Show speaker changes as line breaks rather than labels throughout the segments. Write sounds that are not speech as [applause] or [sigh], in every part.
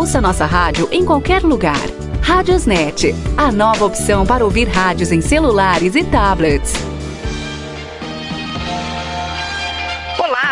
Ouça nossa rádio em qualquer lugar. Rádiosnet, a nova opção para ouvir rádios em celulares e tablets.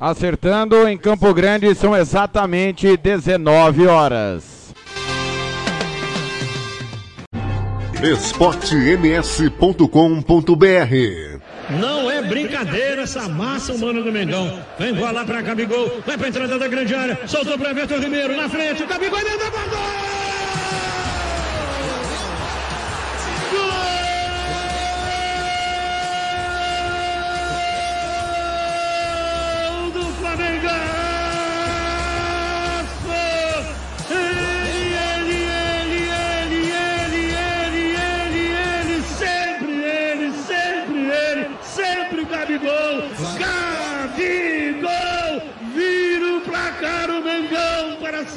É.
Acertando em Campo Grande, são exatamente 19 horas.
esportems.com.br
Não é brincadeira essa massa humana do Mengão. Vem bola pra Gabigol, vai pra entrada da grande área, soltou pra Everton Ribeiro, na frente, Gabigol dentro da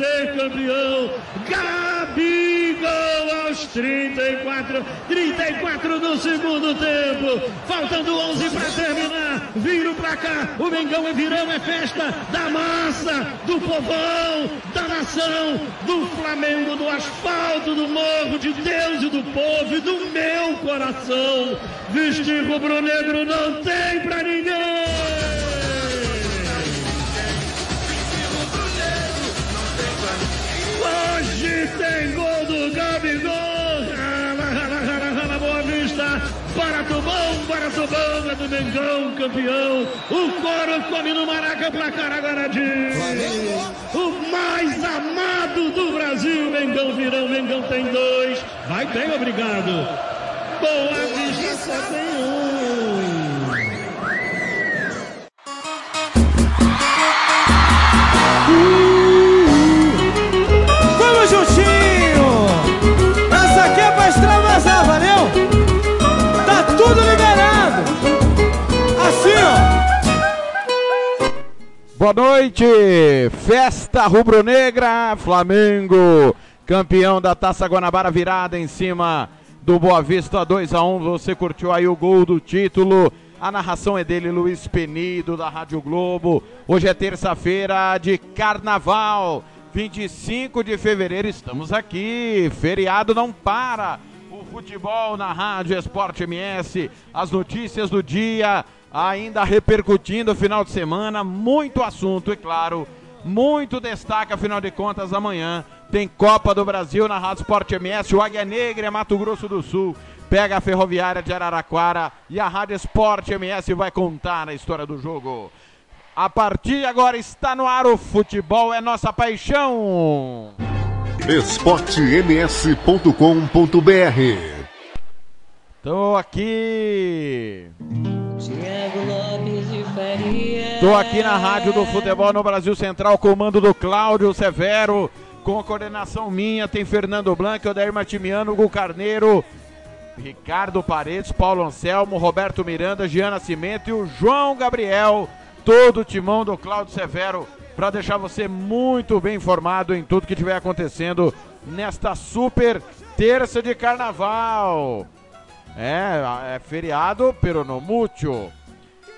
ser campeão, Gabigol aos 34, 34 do segundo tempo, faltando 11 para terminar, vira o placar, o Mengão é virão, é festa da massa, do povão, da nação, do Flamengo, do asfalto, do morro, de Deus e do povo e do meu coração. Vestir rubro-negro não tem pra ninguém. Hoje tem gol do Gabigol. Rala, rala, rala, rala, Boa Vista. Para Tubão, para Tubão, é do Mengão, campeão. O coro come no Maraca, placar agora de... O mais amado do Brasil, Mengão virão, Mengão tem dois. Vai bem, obrigado. Boa Vista só tem um.
Vamos
Boa noite! Festa rubro-negra, Flamengo, campeão da Taça Guanabara virada em cima do Boa Vista 2 a 1. Você curtiu aí o gol do título? A narração é dele, Luiz Penido, da Rádio Globo. Hoje é terça-feira de carnaval, 25 de fevereiro. Estamos aqui, feriado não para. O futebol na Rádio Esporte MS, as notícias do dia, ainda repercutindo o final de semana, muito assunto e claro, muito destaque, afinal de contas, amanhã tem Copa do Brasil na Rádio Esporte MS, o Águia Negra é Mato Grosso do Sul, pega a Ferroviária de Araraquara e a Rádio Esporte MS vai contar a história do jogo. A partir de agora está no ar o futebol é nossa paixão.
esportems.com.br
Tô aqui. Tô aqui na Rádio do Futebol no Brasil Central, comando do Cláudio Severo, com a coordenação minha, tem Fernando Blanco, Odair Martimiano, Hugo Carneiro, Ricardo Paredes, Paulo Anselmo, Roberto Miranda, Giana Cimento e o João Gabriel, todo o timão do Cláudio Severo, para deixar você muito bem informado em tudo que estiver acontecendo nesta super terça de carnaval. É, é feriado, pero no mútuo.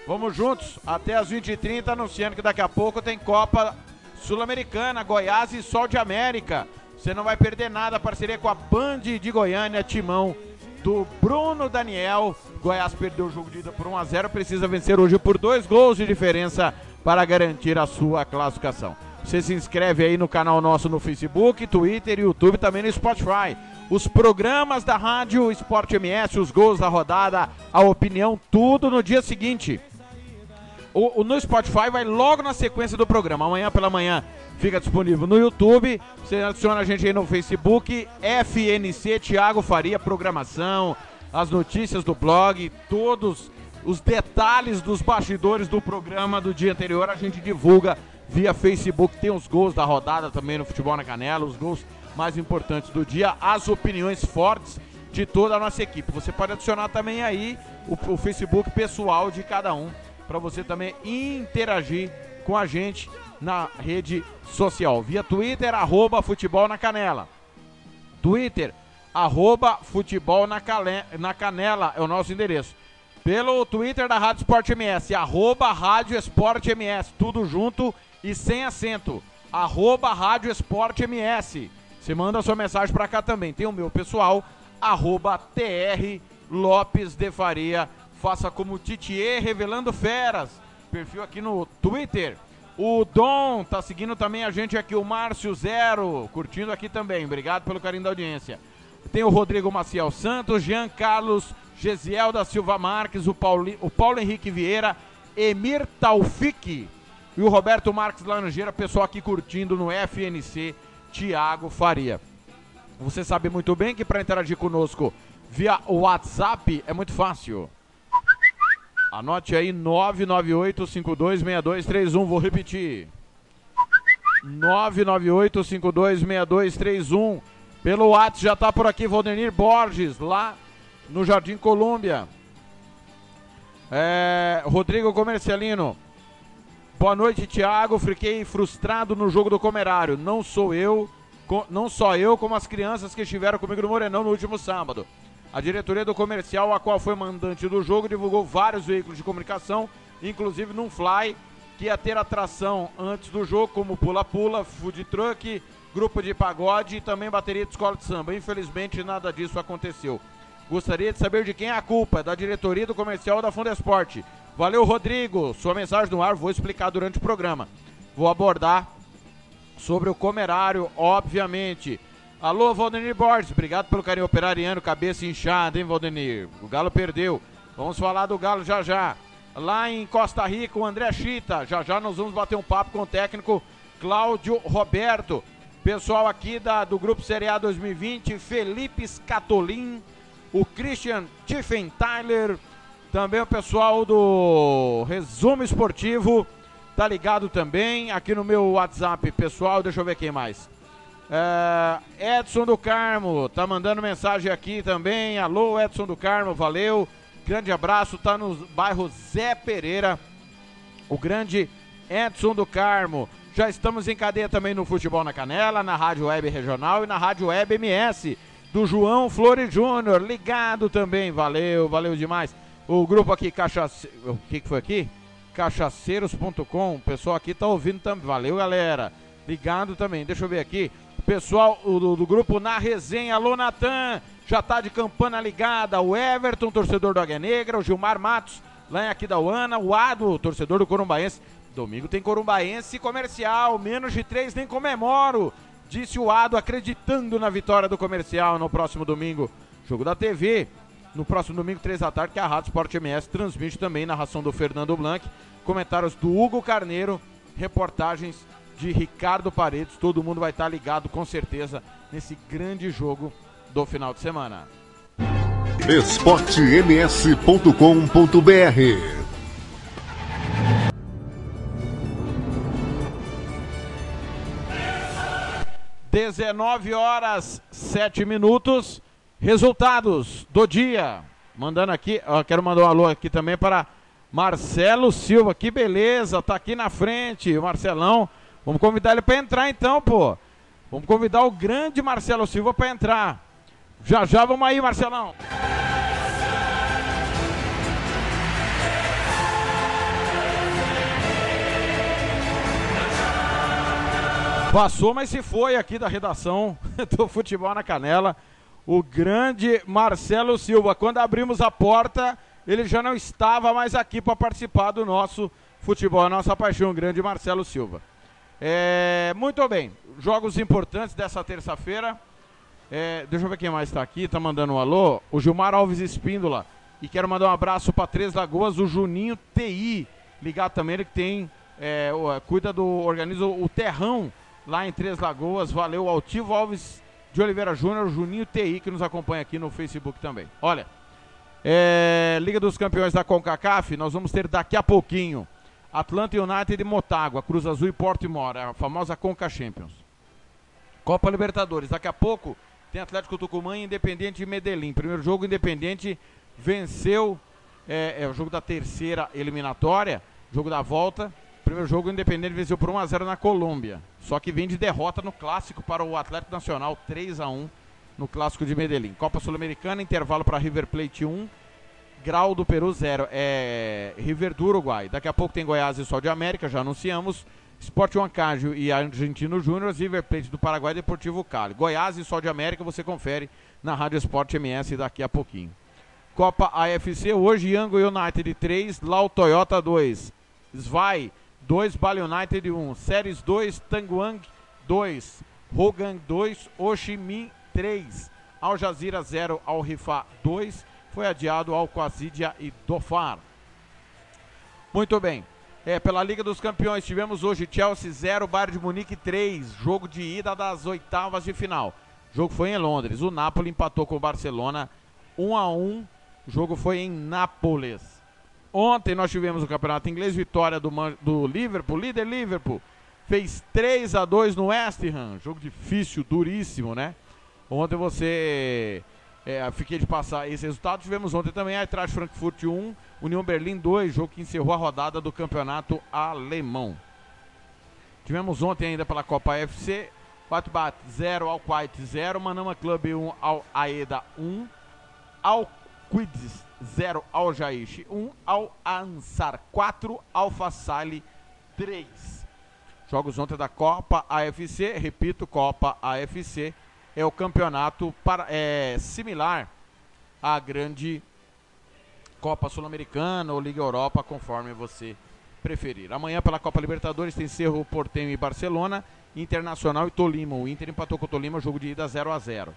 Vamos juntos até as 20h30, anunciando que daqui a pouco tem Copa Sul-Americana, Goiás e Sol de América. Você não vai perder nada, parceria com a Band de Goiânia, timão do Bruno Daniel. Goiás perdeu o jogo de ida por 1 a 0 precisa vencer hoje por dois gols de diferença para garantir a sua classificação. Você se inscreve aí no canal nosso no Facebook, Twitter, YouTube, também no Spotify. Os programas da Rádio Esporte MS, os gols da rodada, a opinião, tudo no dia seguinte. O, o- no Spotify vai logo na sequência do programa. Amanhã pela manhã fica disponível no YouTube. Você adiciona a gente aí no Facebook, FNC Thiago Faria, programação, as notícias do blog, todos os detalhes dos bastidores do programa do dia anterior a gente divulga via Facebook. Tem os gols da rodada também no Futebol na Canela, os gols mais importantes do dia, as opiniões fortes de toda a nossa equipe. Você pode adicionar também aí o, o Facebook pessoal de cada um para você também interagir com a gente na rede social. Via Twitter, arroba futebol na canela. Twitter, arroba futebol na, na canela é o nosso endereço. Pelo Twitter da Rádio Sport MS, arroba Rádio Esporte MS, tudo junto e sem acento. Arroba Rádio Esporte MS. Você manda sua mensagem para cá também. Tem o meu pessoal, arroba TR Lopes de Faria. Faça como Titier Revelando Feras. Perfil aqui no Twitter. O Dom tá seguindo também a gente aqui, o Márcio Zero, curtindo aqui também. Obrigado pelo carinho da audiência. Tem o Rodrigo Maciel Santos, Jean Carlos Gesiel da Silva Marques, o, Pauli, o Paulo Henrique Vieira, Emir Taufik e o Roberto Marques Laranjeira, pessoal aqui curtindo no FNC, Tiago Faria. Você sabe muito bem que para interagir conosco via WhatsApp é muito fácil. Anote aí 998526231, vou repetir. 998526231. Pelo WhatsApp já está por aqui Valdenir Borges, lá no Jardim Colômbia. É, Rodrigo Comercialino. Boa noite, Thiago. Fiquei frustrado no jogo do Comerário. Não sou eu, não só eu, como as crianças que estiveram comigo no Morenão no último sábado. A diretoria do comercial, a qual foi mandante do jogo, divulgou vários veículos de comunicação, inclusive num fly, que ia ter atração antes do jogo, como pula-pula, food truck, grupo de pagode e também bateria de escola de samba. Infelizmente, nada disso aconteceu. Gostaria de saber de quem é a culpa, da diretoria do comercial da Fundesporte. Valeu, Rodrigo. Sua mensagem no ar, vou explicar durante o programa. Vou abordar sobre o comerário, obviamente. Alô, Valdenir Borges, obrigado pelo carinho operariano, cabeça inchada, hein, Valdenir? O Galo perdeu. Vamos falar do Galo já já. Lá em Costa Rica, o André Chita. Já já nós vamos bater um papo com o técnico Cláudio Roberto. Pessoal aqui da, do Grupo Série A 2020, Felipe Scatolin, o Christian Tiffenthaler, também o pessoal do Resumo Esportivo, tá ligado também aqui no meu WhatsApp pessoal, deixa eu ver quem mais. É, Edson do Carmo tá mandando mensagem aqui também. Alô, Edson do Carmo, valeu. Grande abraço, tá no bairro Zé Pereira. O grande Edson do Carmo. Já estamos em cadeia também no Futebol na Canela, na Rádio Web Regional e na Rádio Web MS. Do João Flores Júnior, ligado também. Valeu, valeu demais. O grupo aqui, Cachace... o que, que foi aqui? Cachaceiros.com. O pessoal aqui tá ouvindo também. Valeu, galera. Ligado também. Deixa eu ver aqui. Pessoal do, do grupo Na Resenha, alô Natan, já tá de campana ligada. O Everton, torcedor do Águia Negra, o Gilmar Matos, lá em Aquidauana, o Ado, torcedor do Corumbaense. Domingo tem Corumbaense comercial, menos de três nem comemoro, disse o Ado, acreditando na vitória do comercial no próximo domingo. Jogo da TV, no próximo domingo, três da tarde, que a Rádio Sport MS transmite também narração do Fernando Blanc, comentários do Hugo Carneiro, reportagens de Ricardo Paredes. Todo mundo vai estar ligado com certeza nesse grande jogo do final de semana.
esportems.com.br
19 horas 7 minutos. Resultados do dia. Mandando aqui, ó, quero mandar um alô aqui também para Marcelo Silva. Que beleza, tá aqui na frente. Marcelão Vamos convidar ele para entrar então, pô. Vamos convidar o grande Marcelo Silva para entrar. Já já vamos aí, Marcelão. Passou, mas se foi aqui da redação [laughs] do Futebol na Canela. O grande Marcelo Silva. Quando abrimos a porta, ele já não estava mais aqui para participar do nosso futebol, a nossa paixão. O grande Marcelo Silva. É, muito bem, jogos importantes dessa terça-feira. É, deixa eu ver quem mais está aqui, está mandando um alô. O Gilmar Alves Espíndola. E quero mandar um abraço para Três Lagoas, o Juninho TI. Ligado também, ele que tem, é, cuida do, organiza o Terrão lá em Três Lagoas. Valeu, Altivo Alves de Oliveira Júnior, Juninho TI, que nos acompanha aqui no Facebook também. Olha, é, Liga dos Campeões da CONCACAF, nós vamos ter daqui a pouquinho Atlanta United e Motagua, Cruz Azul e Porto Mora, a famosa Conca Champions. Copa Libertadores. Daqui a pouco tem Atlético Tucumã e Independente de Medellín. Primeiro jogo, Independente venceu. É, é o jogo da terceira eliminatória, jogo da volta. Primeiro jogo, Independente venceu por 1x0 na Colômbia. Só que vem de derrota no clássico para o Atlético Nacional, 3 a 1 no clássico de Medellín. Copa Sul-Americana, intervalo para River Plate 1, Grau do Peru 0. É River do Uruguai. Daqui a pouco tem Goiás e Sol de América, já anunciamos. Sport Huancajo e Argentino Júnior, River Plate do Paraguai Deportivo Cali. Goiás e Sol de América você confere na Rádio Sport MS daqui a pouquinho. Copa AFC, hoje Yango United 3, Lau Toyota 2, Svai 2, Bali United 1, Séries 2, Tanguang 2, Hogan 2, Oshimin 3, Al Jazeera 0, Al Rifa 2, foi adiado ao Quasidia e Dofar. Muito bem. É, pela Liga dos Campeões, tivemos hoje Chelsea 0, Bayern de Munique 3, jogo de ida das oitavas de final. O jogo foi em Londres. O Napoli empatou com o Barcelona 1 a 1. O jogo foi em Nápoles. Ontem nós tivemos o Campeonato Inglês, vitória do, do Liverpool, líder Liverpool. Fez 3 a 2 no West Ham. Jogo difícil, duríssimo, né? Ontem você é, fiquei de passar esse resultado. Tivemos ontem também Eintracht Frankfurt 1, União Berlim 2, jogo que encerrou a rodada do campeonato alemão. Tivemos ontem ainda pela Copa FC, Batbat 0, Al Quite 0, Manama Club 1, Al Aeda 1, Al Quids 0, Al Jaish 1, Al Ansar 4, Alfa Sali 3. Jogos ontem da Copa AFC, repito, Copa AFC é o campeonato para, é, similar à grande Copa Sul-Americana ou Liga Europa, conforme você preferir. Amanhã pela Copa Libertadores tem Cerro Portenho e Barcelona, Internacional e Tolima. O Inter empatou com o Tolima, jogo de ida 0 a 0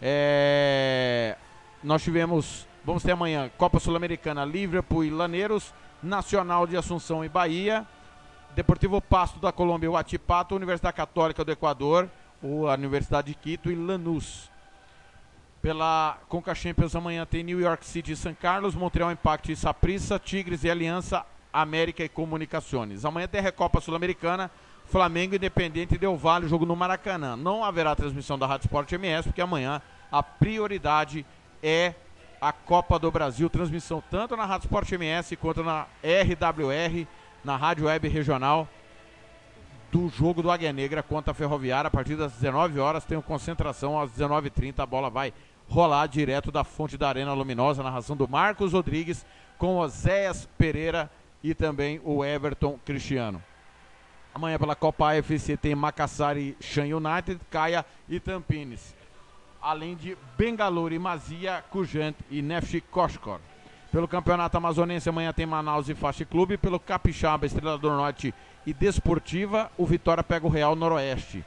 é... Nós tivemos, vamos ter amanhã Copa Sul-Americana, Liverpool e Laneiros, Nacional de Assunção e Bahia, Deportivo Pasto da Colômbia, o Atipato, Universidade Católica do Equador, a Universidade de Quito e Lanús. Pela Conca Champions amanhã tem New York City e São Carlos, Montreal Impact e Saprissa, Tigres e Aliança, América e Comunicações. Amanhã tem Recopa Sul-Americana, Flamengo Independente Del Vale, jogo no Maracanã. Não haverá transmissão da Rádio Sport MS, porque amanhã a prioridade é a Copa do Brasil, transmissão tanto na Rádio Sport MS quanto na RWR, na Rádio Web Regional do jogo do Águia Negra contra a Ferroviária. A partir das 19 horas tem concentração, às 19h30 a bola vai rolar direto da fonte da Arena Luminosa, narração do Marcos Rodrigues com Oséias Pereira e também o Everton Cristiano. Amanhã pela Copa AFC tem Macassar e Shan United, Caia e Tampines. Além de Bengaluru Mazia, Cujant e Nefchi Koshkor. Pelo Campeonato Amazonense amanhã tem Manaus e Faixa Clube. Pelo Capixaba, Estrela do Norte e Desportiva, o Vitória pega o Real Noroeste.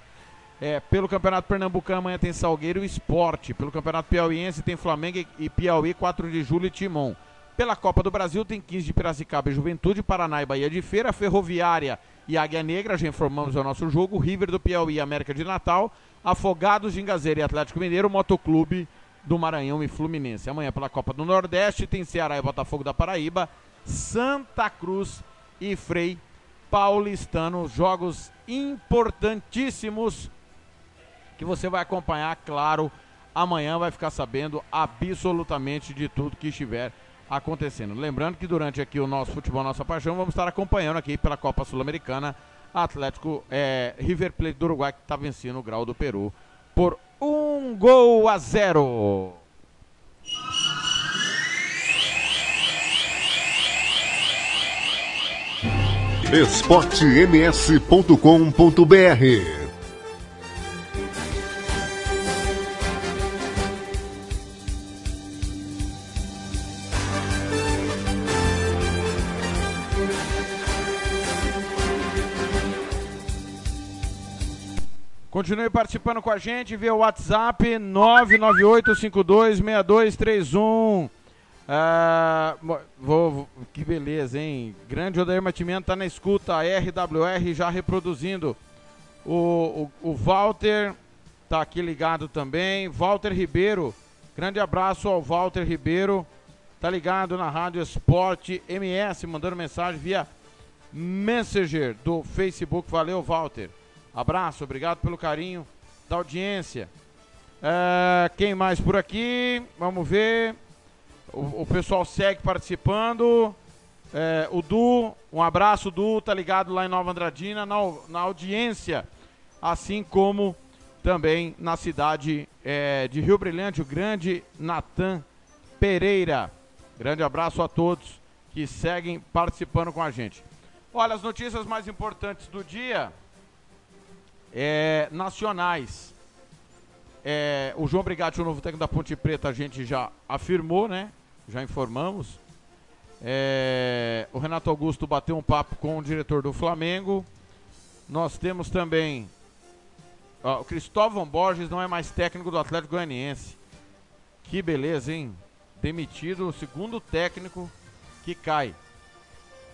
É, pelo Campeonato Pernambucano amanhã tem Salgueiro e Esporte. Pelo Campeonato Piauiense tem Flamengo e Piauí, 4 de julho e Timon. Pela Copa do Brasil tem 15 de Piracicaba e Juventude, Paraná e Bahia de Feira, Ferroviária e Águia Negra, já informamos o nosso jogo, River do Piauí e América de Natal, Afogados de Engazeira e Atlético Mineiro, Motoclube do Maranhão e Fluminense. Amanhã pela Copa do Nordeste tem Ceará e Botafogo da Paraíba, Santa Cruz e Frei paulistano. Jogos importantíssimos que você vai acompanhar, claro. Amanhã vai ficar sabendo absolutamente de tudo que estiver acontecendo. Lembrando que durante aqui o nosso futebol, nossa paixão, vamos estar acompanhando aqui pela Copa Sul-Americana Atlético é, River Plate do Uruguai que está vencendo o Grau do Peru por um gol a zero.
esportems.com.br
Continue participando com a gente via WhatsApp 998526231. Ah, vou, que beleza, hein? Grande Odair Matimento tá na escuta, a RWR já reproduzindo. O, o, o, Walter tá aqui ligado também. Walter Ribeiro, grande abraço ao Walter Ribeiro. Tá ligado na Rádio Esporte MS, mandando mensagem via Messenger do Facebook. Valeu, Walter. Abraço, obrigado pelo carinho da audiência. É, quem mais por aqui? Vamos ver. O, pessoal segue participando. É, o Du, um abraço, Du, tá ligado lá em Nova Andradina, na, na audiência, assim como também na cidade é, de Rio Brilhante, o grande Natan Pereira. Grande abraço a todos que seguem participando com a gente. Olha, as notícias mais importantes do dia é, nacionais. É, o João Brigatti, o novo técnico da Ponte Preta, a gente já afirmou, né? Já informamos. É, o Renato Augusto bateu um papo com o diretor do Flamengo. Nós temos também. Ó, o Cristóvão Borges não é mais técnico do Atlético Goianiense. Que beleza, hein? Demitido o segundo técnico que cai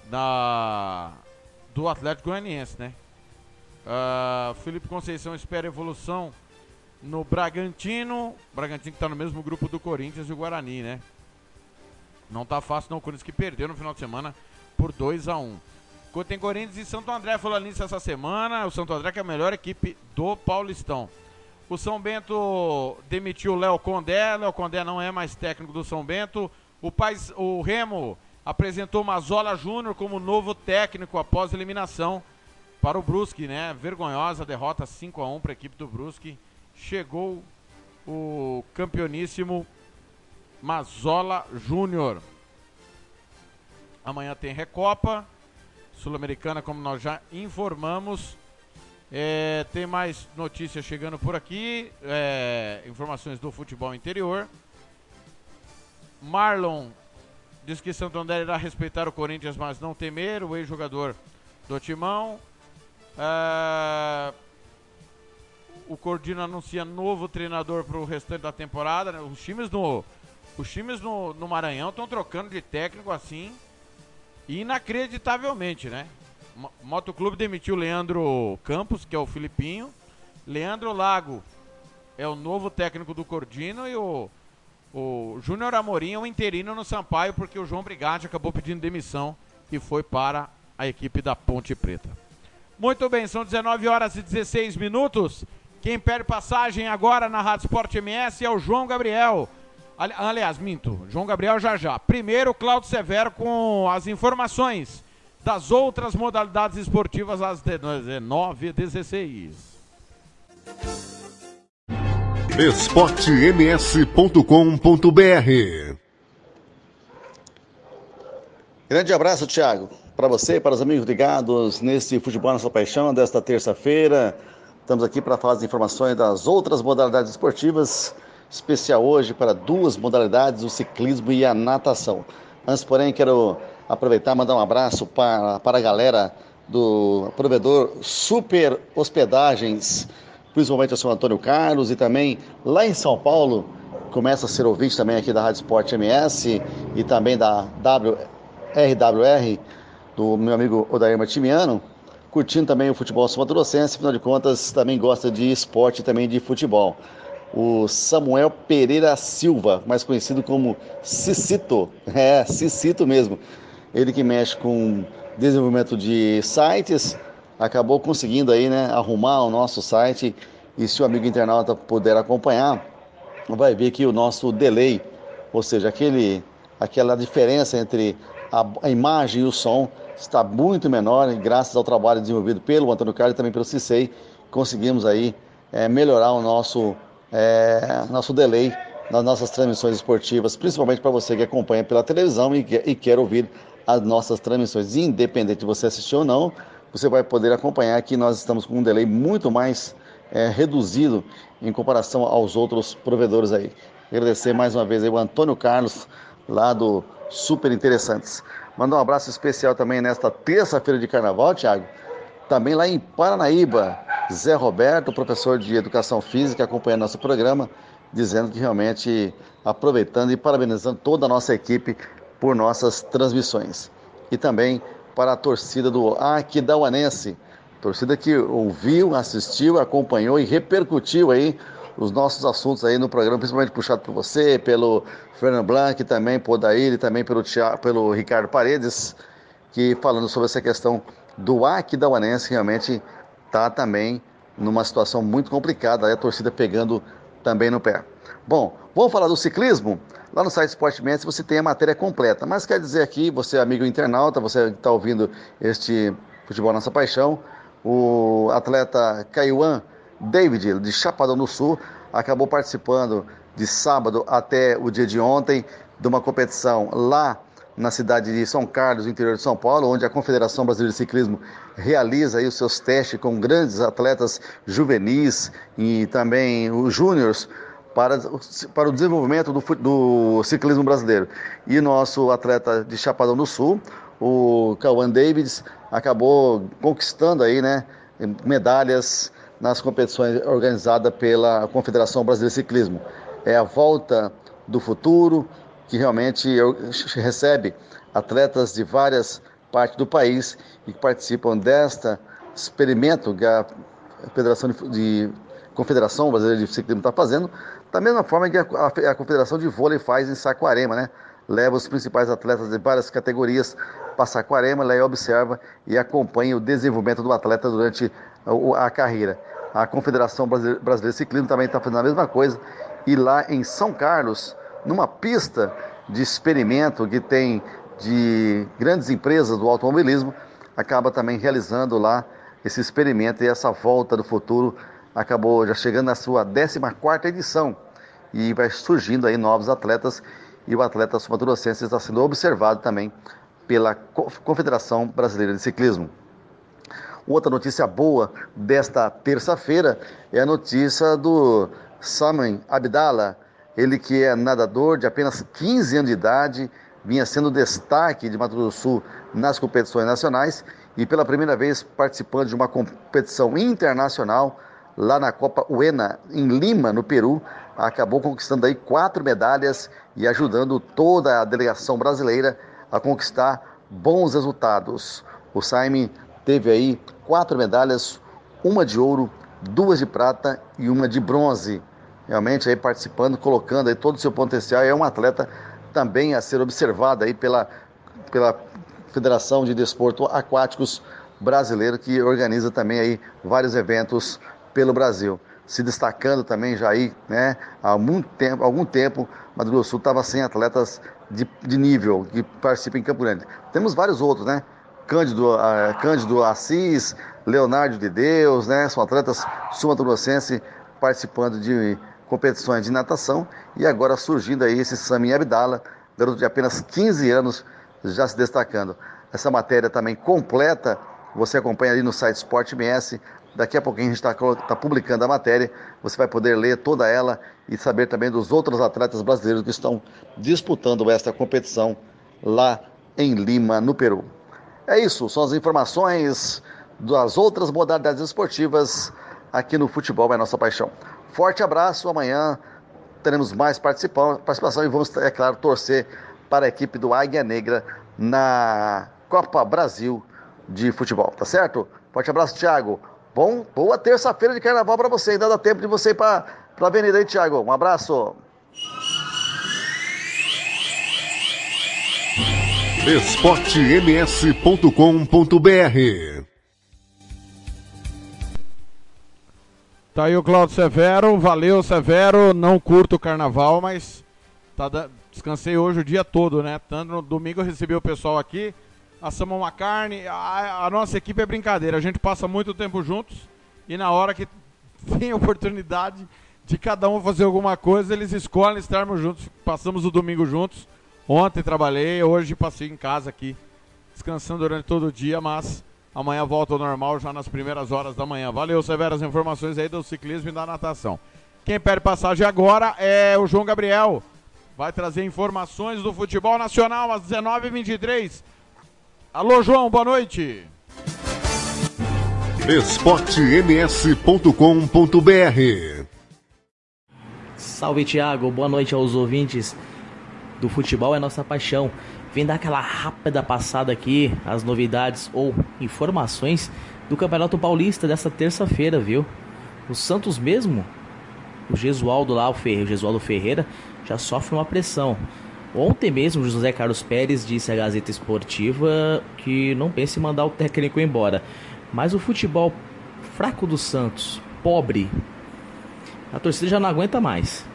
da, do Atlético Goianiense, né? Uh, Felipe Conceição espera evolução no Bragantino. Bragantino que está no mesmo grupo do Corinthians e o Guarani, né? Não tá fácil não, o Corinthians que perdeu no final de semana por 2 a 1 um. Tem Corinthians e Santo André falou nisso essa semana. O Santo André que é a melhor equipe do Paulistão. O São Bento demitiu o Léo Condé. Léo Condé não é mais técnico do São Bento. O, Pais, o Remo apresentou Mazola Júnior como novo técnico após eliminação para o Brusque, né? Vergonhosa derrota 5 a 1 para a equipe do Brusque. Chegou o campeoníssimo Mazola Júnior. Amanhã tem Recopa Sul-Americana, como nós já informamos. É, tem mais notícias chegando por aqui. É, informações do futebol interior. Marlon diz que Santo André irá respeitar o Corinthians, mas não temer. O ex-jogador do Timão. Uh, o Cordino anuncia novo treinador para o restante da temporada. Né? Os times no, os times no, no Maranhão estão trocando de técnico assim, inacreditavelmente, né? Moto Clube demitiu Leandro Campos, que é o Filipinho. Leandro Lago é o novo técnico do Cordino e o, o Júnior Amorim é o interino no Sampaio, porque o João Brigatti acabou pedindo demissão e foi para a equipe da Ponte Preta. Muito bem, são 19 horas e 16 minutos. Quem perde passagem agora na Rádio Sport MS é o João Gabriel. Aliás, minto, João Gabriel já já. Primeiro, Claudio Severo com as informações das outras modalidades esportivas às 19h16.
esportems.com.br Grande abraço, Thiago para você, para os amigos ligados nesse Futebol Nossa Paixão desta terça-feira. Estamos aqui para falar as informações das outras modalidades esportivas, especial hoje para duas modalidades, o ciclismo e a natação. Antes, porém, quero aproveitar e mandar um abraço para, para a galera do provedor Super Hospedagens, principalmente o seu Antônio Carlos e também lá em São Paulo, começa a ser ouvinte também aqui da Rádio Sport MS e também da WRWR do meu amigo Odair Martimiano, curtindo também o futebol sumatogrossense, afinal de contas também gosta de esporte e também de futebol. O Samuel Pereira Silva, mais conhecido como Cicito, [laughs] é, Cicito mesmo. Ele que mexe com desenvolvimento de sites, acabou conseguindo aí, né, arrumar o nosso site. E se o amigo internauta puder acompanhar, vai ver que o nosso delay, ou seja, aquele, aquela diferença entre a, a imagem e o som está muito menor. Graças ao trabalho desenvolvido pelo Antônio Carlos e também pelo Cicei, conseguimos aí é, melhorar o nosso, é, nosso delay nas nossas transmissões esportivas, principalmente para você que acompanha pela televisão e, e quer ouvir as nossas transmissões, independente de você assistir ou não, você vai poder acompanhar que nós estamos com um delay muito mais é, reduzido em comparação aos outros provedores aí. Agradecer mais uma vez aí o Antônio Carlos, lá do Super Interessantes. Mandar um abraço especial também nesta terça-feira de carnaval, Thiago. Também lá em Paranaíba, Zé Roberto, professor de Educação Física, acompanhando nosso programa, dizendo que realmente aproveitando e parabenizando toda a nossa equipe por nossas transmissões. E também para a torcida do Aquidauanense, torcida que ouviu, assistiu, acompanhou e repercutiu aí os nossos assuntos aí no programa, principalmente puxado por você, pelo Fernando Blanc, também por Daír e também pelo, pelo Ricardo Paredes, que falando sobre essa questão do Aquidauanense realmente está também numa situação muito complicada, a torcida pegando também no pé. Bom, vamos falar do ciclismo? Lá no site Sport Mestre você tem a matéria completa, mas quer dizer aqui, você amigo internauta, você que está ouvindo este Futebol Nossa Paixão, o atleta Caiuan David, de Chapadão do Sul, acabou participando de sábado até o dia de ontem de uma competição lá na cidade de São Carlos, interior de São Paulo, onde a Confederação Brasileira de Ciclismo realiza os seus testes com grandes atletas juvenis e também os júniores para, para o desenvolvimento do, do ciclismo brasileiro. E nosso atleta de Chapadão do Sul, o Cauã Davids, acabou conquistando aí, né, medalhas nas competições organizadas pela Confederação Brasileira de Ciclismo. É a volta do futuro, que realmente recebe atletas de várias partes do país e que participam desta experimento que a Federação de, Confederação Brasileira de Ciclismo está fazendo, da mesma forma que a, a, a, Confederação de Vôlei faz em Saquarema, né? Leva os principais atletas de várias categorias para Saquarema, lá observa e acompanha o desenvolvimento do atleta durante a, a carreira. A Confederação Brasileira de Ciclismo também está fazendo a mesma coisa. E lá em São Carlos, numa pista de experimento que tem de grandes empresas do automobilismo, acaba também realizando lá esse experimento e essa volta do futuro acabou já chegando na sua 14ª edição e vai surgindo aí novos atletas e o atleta sumatogrossense está sendo observado também pela Confederação Brasileira de Ciclismo. Outra notícia boa desta terça-feira é a notícia do Samuel Abdallah, ele que é nadador de apenas 15 anos de idade, vinha sendo destaque de Mato Grosso do Sul nas competições nacionais e pela primeira vez participando de uma competição internacional lá na Copa UENA em Lima, no Peru, acabou conquistando aí quatro medalhas e ajudando toda a delegação brasileira a conquistar bons resultados. O Saime teve aí quatro medalhas, uma de ouro, duas de prata e uma de bronze realmente aí participando, colocando aí todo o seu potencial. É um atleta também a ser observado aí pela, pela Federação de Desporto Aquáticos Brasileiro, que organiza também aí vários eventos pelo Brasil. Se destacando também já aí, né, há muito tempo, algum tempo, Mato Grosso do Sul estava sem atletas de, de nível que participam em Campo Grande. Temos vários outros, né? Cândido, uh, Cândido Assis, Leonardo de Deus, né? São atletas sul-mato-grossense participando de competições de natação e agora surgindo aí esse Sami Abdala, garoto de apenas 15 anos, já se destacando. Essa matéria também completa, você acompanha ali no site Sport MS. Daqui a pouquinho a gente está tá publicando a matéria, você vai poder ler toda ela e saber também dos outros atletas brasileiros que estão disputando esta competição lá em Lima, no Peru. É isso, são as informações das outras modalidades esportivas aqui no Futebol é Nossa Paixão. Forte abraço, amanhã teremos mais participação e vamos, é claro, torcer para a equipe do Águia Negra na Copa Brasil de futebol, tá certo? Forte abraço, Thiago. Bom, boa terça-feira de carnaval para você. Ainda dá tempo de você ir para a avenida aí, Thiago. Um abraço.
esportems.com.br
Tá aí o Claudio Severo, valeu Severo, não curto o carnaval, mas tá da... descansei hoje o dia todo, né? Tanto no domingo eu recebi o pessoal aqui, assamos uma carne, a, a nossa equipe é brincadeira, a gente passa muito tempo juntos e na hora que [laughs] tem oportunidade de cada um fazer alguma coisa, eles escolhem estarmos juntos, passamos o domingo juntos. Ontem trabalhei, hoje passei em casa aqui, descansando durante todo o dia, mas Amanhã volta ao normal já nas primeiras horas da manhã. Valeu, severas informações aí do ciclismo e da natação. Quem perde passagem agora é o João Gabriel. Vai trazer informações do futebol nacional às 19h23. Alô, João, boa noite.
esportems.com.br
Salve, Thiago. Boa noite aos ouvintes do futebol é nossa paixão. Vem dar aquela rápida passada aqui, as novidades ou informações do Campeonato Paulista dessa terça-feira, viu? O Santos mesmo, o Gesualdo lá, o, o Ferreira, já sofre uma pressão. Ontem mesmo, o José Carlos Pérez disse à Gazeta Esportiva que não pensa em mandar o técnico embora. Mas o futebol fraco do Santos, pobre. A torcida já não aguenta mais.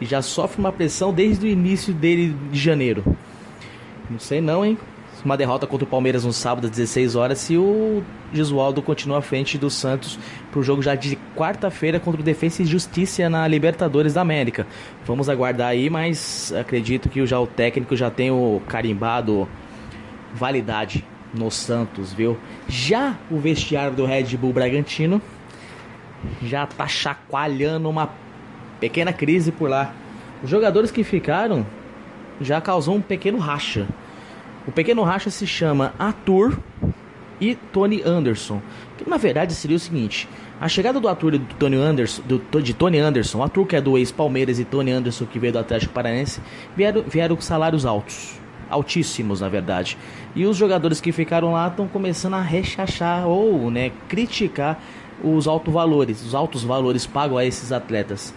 E já sofre uma pressão desde o início dele de janeiro. Não sei não, hein? Uma derrota contra o Palmeiras no sábado às 16 horas se o Gisualdo continua à frente do Santos para o jogo já de quarta-feira contra o Defensa e Justiça na Libertadores da América. Vamos aguardar aí, mas acredito que já o técnico já tem o carimbado validade no Santos, viu? Já o vestiário do Red Bull Bragantino já tá chacoalhando uma pequena crise por lá. Os jogadores que ficaram já causou um pequeno racha. O pequeno racha se chama Arthur e Tony Anderson. Que na verdade seria o seguinte: a chegada do Arthur e do Tony Anderson, do, de Tony Anderson, Arthur que é do ex-Palmeiras e Tony Anderson que veio do Atlético Paranaense, vieram, vieram com salários altos. Altíssimos, na verdade. E os jogadores que ficaram lá estão começando a rechachar ou né, criticar os altos valores, os altos valores pagos a esses atletas.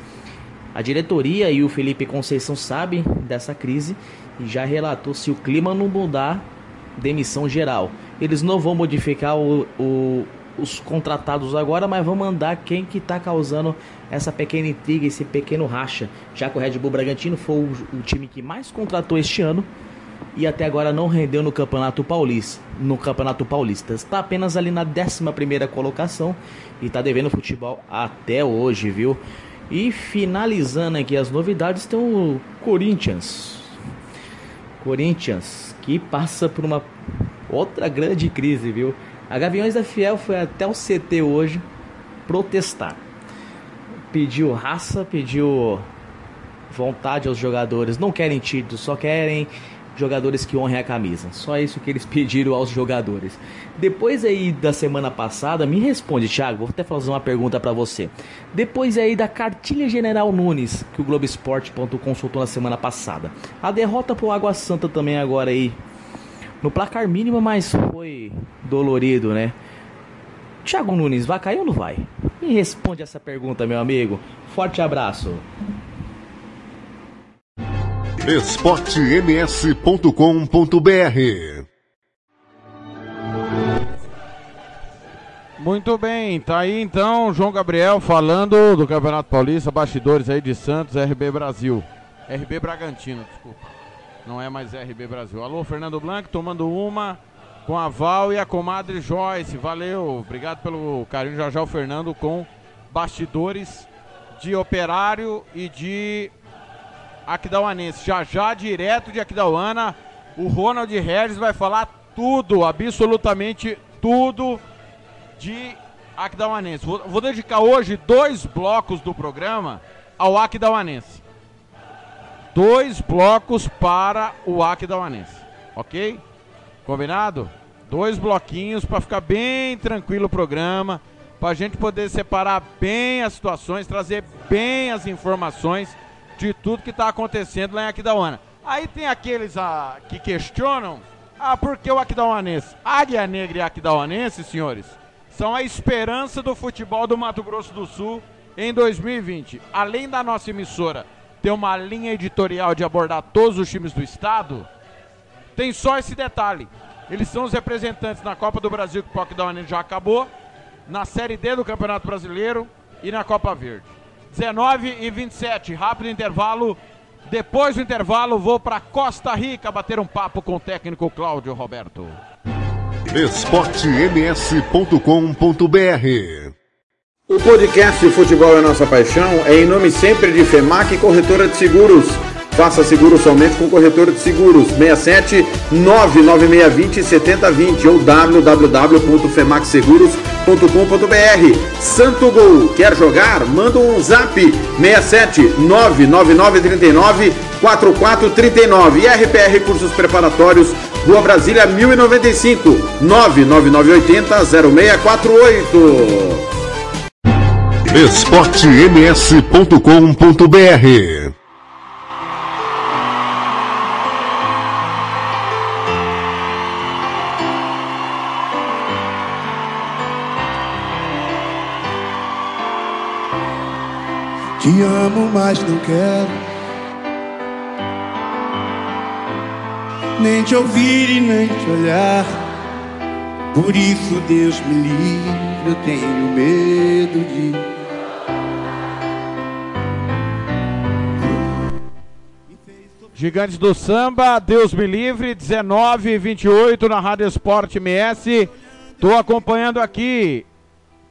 A diretoria e o Felipe Conceição sabem dessa crise já relatou se o clima não mudar, demissão geral. Eles não vão modificar o, o, os contratados agora, mas vão mandar quem que está causando essa pequena intriga, esse pequeno racha. Já que o Red Bull Bragantino foi o, o time que mais contratou este ano e até agora não rendeu no Campeonato Paulista. No Campeonato Paulista está apenas ali na 11 primeira colocação e está devendo futebol até hoje, viu? E finalizando aqui as novidades, tem o Corinthians. Corinthians que passa por uma outra grande crise, viu? A Gaviões da Fiel foi até o CT hoje protestar. Pediu raça, pediu vontade aos jogadores. Não querem título, só querem jogadores que honrem a camisa. Só isso que eles [laughs] pediram aos jogadores. Depois aí da semana passada, me responde, Thiago, vou até fazer uma pergunta para você. Depois aí da cartilha General Nunes, que o Globoesporte.com consultou na semana passada. A derrota pro Água Santa também agora aí. No placar mínimo, mas foi dolorido, né? Thiago Nunes, vai cair ou não vai? Me responde essa pergunta, meu amigo. Forte abraço
esportems.com.br
Muito bem, tá aí então João Gabriel falando do Campeonato Paulista, bastidores aí de Santos, RB Brasil. RB Bragantino, desculpa. Não é mais RB Brasil. Alô, Fernando Blanco, tomando uma com a Val e a comadre Joyce. Valeu, obrigado pelo carinho. Já já o Fernando com bastidores de operário e de Aquidauanense. Já já, direto de Aquidauana, o Ronald Regis vai falar tudo, absolutamente tudo de Aquidauanense. Vou, vou dedicar hoje dois blocos do programa ao Aquidauanense. Dois blocos para o Aquidauanense, ok? Combinado? Dois bloquinhos para ficar bem tranquilo o programa, para a gente poder separar bem as situações, trazer bem as informações de tudo que está acontecendo lá em Aquidauana. Aí tem aqueles ah, que questionam, ah, por que o Aquidauanense? Águia Negra e Aquidauanense, senhores, são a esperança do futebol do Mato Grosso do Sul em 2020. Além da nossa emissora ter uma linha editorial de abordar todos os times do estado, tem só esse detalhe. Eles são os representantes na Copa do Brasil, que o Aquidauanense já acabou, na Série D do Campeonato Brasileiro e na Copa Verde. 19 e 27, rápido intervalo. Depois do intervalo, vou para Costa Rica bater um papo com o técnico Cláudio Roberto.
esportems.com.br
O podcast Futebol é Nossa Paixão é em nome sempre de FEMAC Corretora de Seguros. Faça seguro somente com corretor de seguros 67 99620 7020 ou www.femaxseguros.com.br. Santo Gol, quer jogar? Manda um zap 67 99939 4439 e RPR Cursos Preparatórios, Rua Brasília 1095 99980 0648.
esportems.com.br
Te amo, mas não quero nem te ouvir e nem te olhar. Por isso, Deus me livre, eu tenho medo de.
Gigantes do Samba, Deus me livre, 19 e 28 na Rádio Esporte MS. Estou acompanhando aqui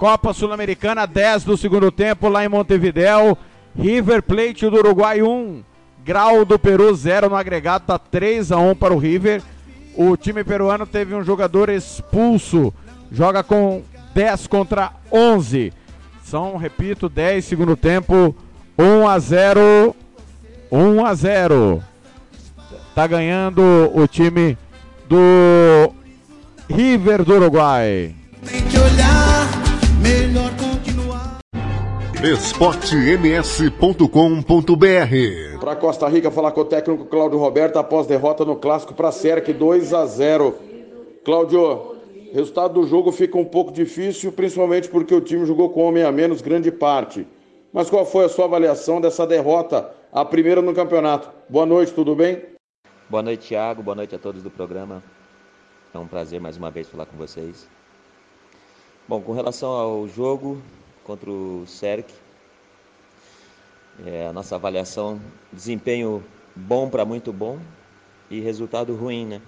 Copa Sul-Americana 10 do segundo tempo lá em Montevidéu. River Plate do Uruguai 1, Grau do Peru 0 no agregado, tá 3 a 1 para o River. O time peruano teve um jogador expulso, joga com 10 contra 11. São, repito, 10 segundo tempo, 1 a 0. 1 a 0. Tá ganhando o time do River do Uruguai.
Melhor continuar.
esportems.com.br
Para Costa Rica falar com o técnico Cláudio Roberto após derrota no clássico para a Serc 2 a 0. Cláudio, resultado do jogo fica um pouco difícil, principalmente porque o time jogou com homem a menos grande parte. Mas qual foi a sua avaliação dessa derrota, a primeira no campeonato? Boa noite, tudo bem?
Boa noite, Thiago. Boa noite a todos do programa. É um prazer mais uma vez falar com vocês. Bom, com relação ao jogo contra o CERC, é, a nossa avaliação, desempenho bom para muito bom e resultado ruim, né?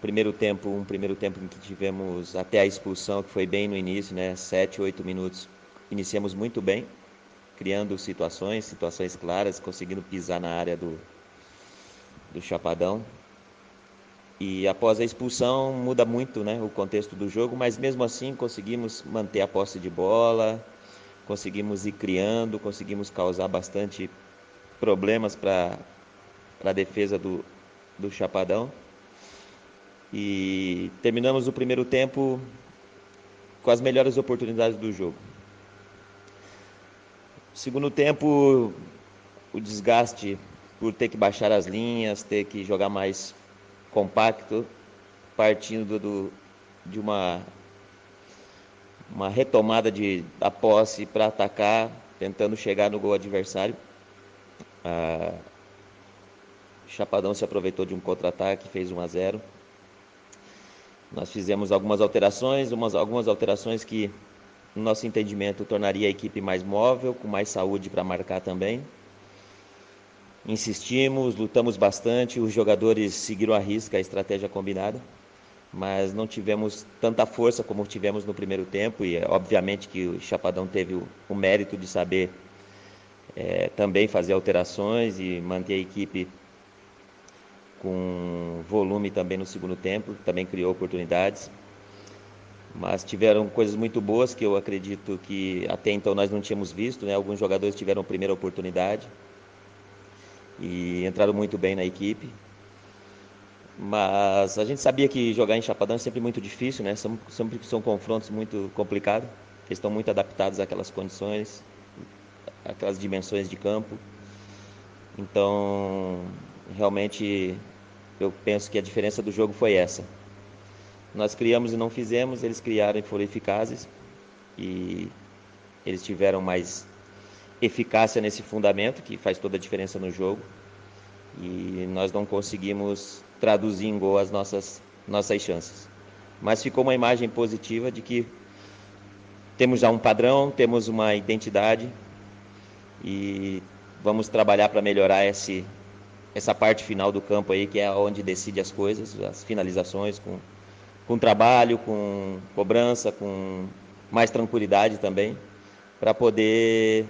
Primeiro tempo, um primeiro tempo em que tivemos até a expulsão, que foi bem no início, né? Sete, oito minutos. Iniciamos muito bem, criando situações, situações claras, conseguindo pisar na área do, do Chapadão. E após a expulsão muda muito né, o contexto do jogo, mas mesmo assim conseguimos manter a posse de bola, conseguimos ir criando, conseguimos causar bastante problemas para a defesa do, do Chapadão. E terminamos o primeiro tempo com as melhores oportunidades do jogo. Segundo tempo, o desgaste por ter que baixar as linhas, ter que jogar mais compacto, partindo do, de uma, uma retomada de, da posse para atacar, tentando chegar no gol adversário. Ah, Chapadão se aproveitou de um contra-ataque, fez 1 a 0. Nós fizemos algumas alterações, umas, algumas alterações que, no nosso entendimento, tornaria a equipe mais móvel, com mais saúde para marcar também. Insistimos, lutamos bastante, os jogadores seguiram a risca a estratégia combinada, mas não tivemos tanta força como tivemos no primeiro tempo e obviamente que o Chapadão teve o, o mérito de saber é, também fazer alterações e manter a equipe com volume também no segundo tempo, também criou oportunidades. Mas tiveram coisas muito boas que eu acredito que até então nós não tínhamos visto, né? Alguns jogadores tiveram primeira oportunidade e entraram muito bem na equipe. Mas a gente sabia que jogar em Chapadão é sempre muito difícil, né? São, sempre são confrontos muito complicados. Eles estão muito adaptados àquelas condições, àquelas dimensões de campo. Então, realmente, eu penso que a diferença do jogo foi essa. Nós criamos e não fizemos, eles criaram e foram eficazes. E eles tiveram mais eficácia nesse fundamento, que faz toda a diferença no jogo. E nós não conseguimos traduzir em gol as nossas, nossas chances. Mas ficou uma imagem positiva de que temos já um padrão, temos uma identidade e vamos trabalhar para melhorar esse, essa parte final do campo aí, que é onde decide as coisas, as finalizações, com, com trabalho, com cobrança, com mais tranquilidade também, para poder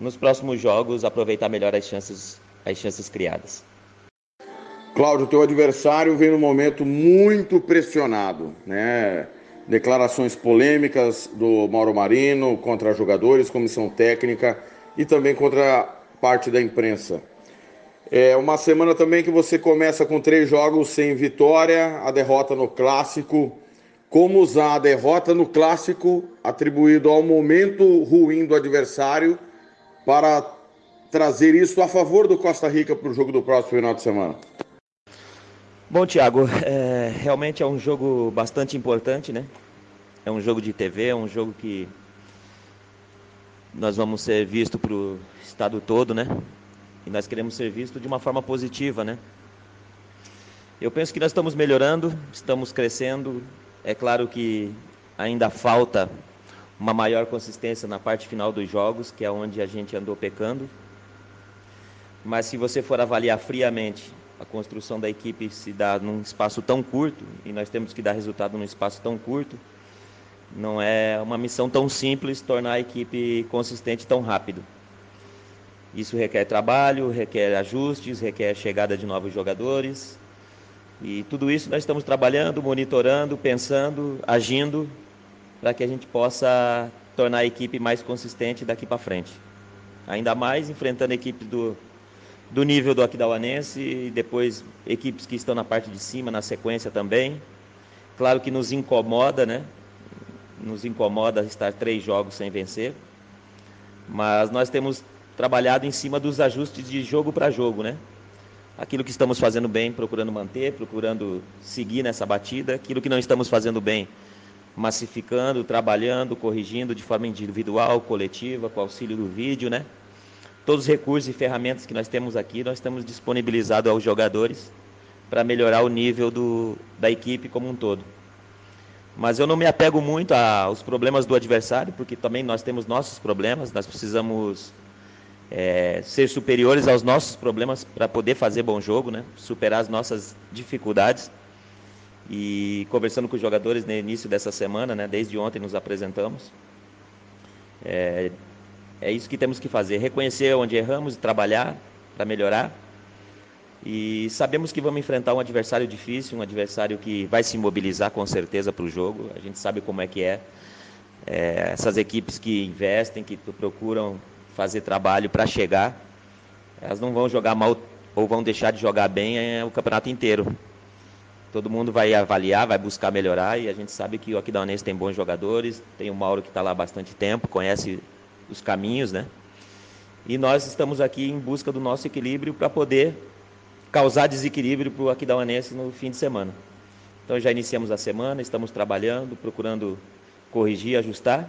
nos próximos jogos aproveitar melhor as chances, as chances criadas.
Cláudio, teu adversário vem num momento muito pressionado, né? Declarações polêmicas do Mauro Marino contra jogadores, comissão técnica e também contra parte da imprensa. É uma semana também que você começa com três jogos sem vitória, a derrota no clássico. Como usar a derrota no clássico, atribuído ao momento ruim do adversário, para trazer isso a favor do Costa Rica para o jogo do próximo final de semana?
Bom, Thiago, é, realmente é um jogo bastante importante, né? É um jogo de TV, é um jogo que nós vamos ser visto para o estado todo, né? E nós queremos ser visto de uma forma positiva, né? Eu penso que nós estamos melhorando, estamos crescendo. É claro que ainda falta uma maior consistência na parte final dos jogos, que é onde a gente andou pecando. Mas se você for avaliar friamente, a construção da equipe se dá num espaço tão curto e nós temos que dar resultado num espaço tão curto. Não é uma missão tão simples tornar a equipe consistente tão rápido. Isso requer trabalho, requer ajustes, requer chegada de novos jogadores. E tudo isso nós estamos trabalhando, monitorando, pensando, agindo para que a gente possa tornar a equipe mais consistente daqui para frente. Ainda mais enfrentando equipes do, do nível do Aquidauanense e depois equipes que estão na parte de cima, na sequência também. Claro que nos incomoda, né? Nos incomoda estar três jogos sem vencer. Mas nós temos trabalhado em cima dos ajustes de jogo para jogo, né? Aquilo que estamos fazendo bem, procurando manter, procurando seguir nessa batida. Aquilo que não estamos fazendo bem, massificando, trabalhando, corrigindo de forma individual, coletiva, com auxílio do vídeo, né? Todos os recursos e ferramentas que nós temos aqui, nós estamos disponibilizados aos jogadores para melhorar o nível do, da equipe como um todo. Mas eu não me apego muito aos problemas do adversário, porque também nós temos nossos problemas, nós precisamos é, ser superiores aos nossos problemas para poder fazer bom jogo, né? superar as nossas dificuldades. E conversando com os jogadores no início dessa semana, né, desde ontem nos apresentamos. É, é isso que temos que fazer: reconhecer onde erramos e trabalhar para melhorar. E sabemos que vamos enfrentar um adversário difícil, um adversário que vai se mobilizar com certeza para o jogo. A gente sabe como é que é. é essas equipes que investem, que procuram fazer trabalho para chegar, elas não vão jogar mal ou vão deixar de jogar bem é, o campeonato inteiro. Todo mundo vai avaliar, vai buscar melhorar e a gente sabe que o Aquidauanense tem bons jogadores, tem o Mauro que está lá há bastante tempo, conhece os caminhos, né? E nós estamos aqui em busca do nosso equilíbrio para poder causar desequilíbrio para o Aquidauanense no fim de semana. Então já iniciamos a semana, estamos trabalhando, procurando corrigir, ajustar.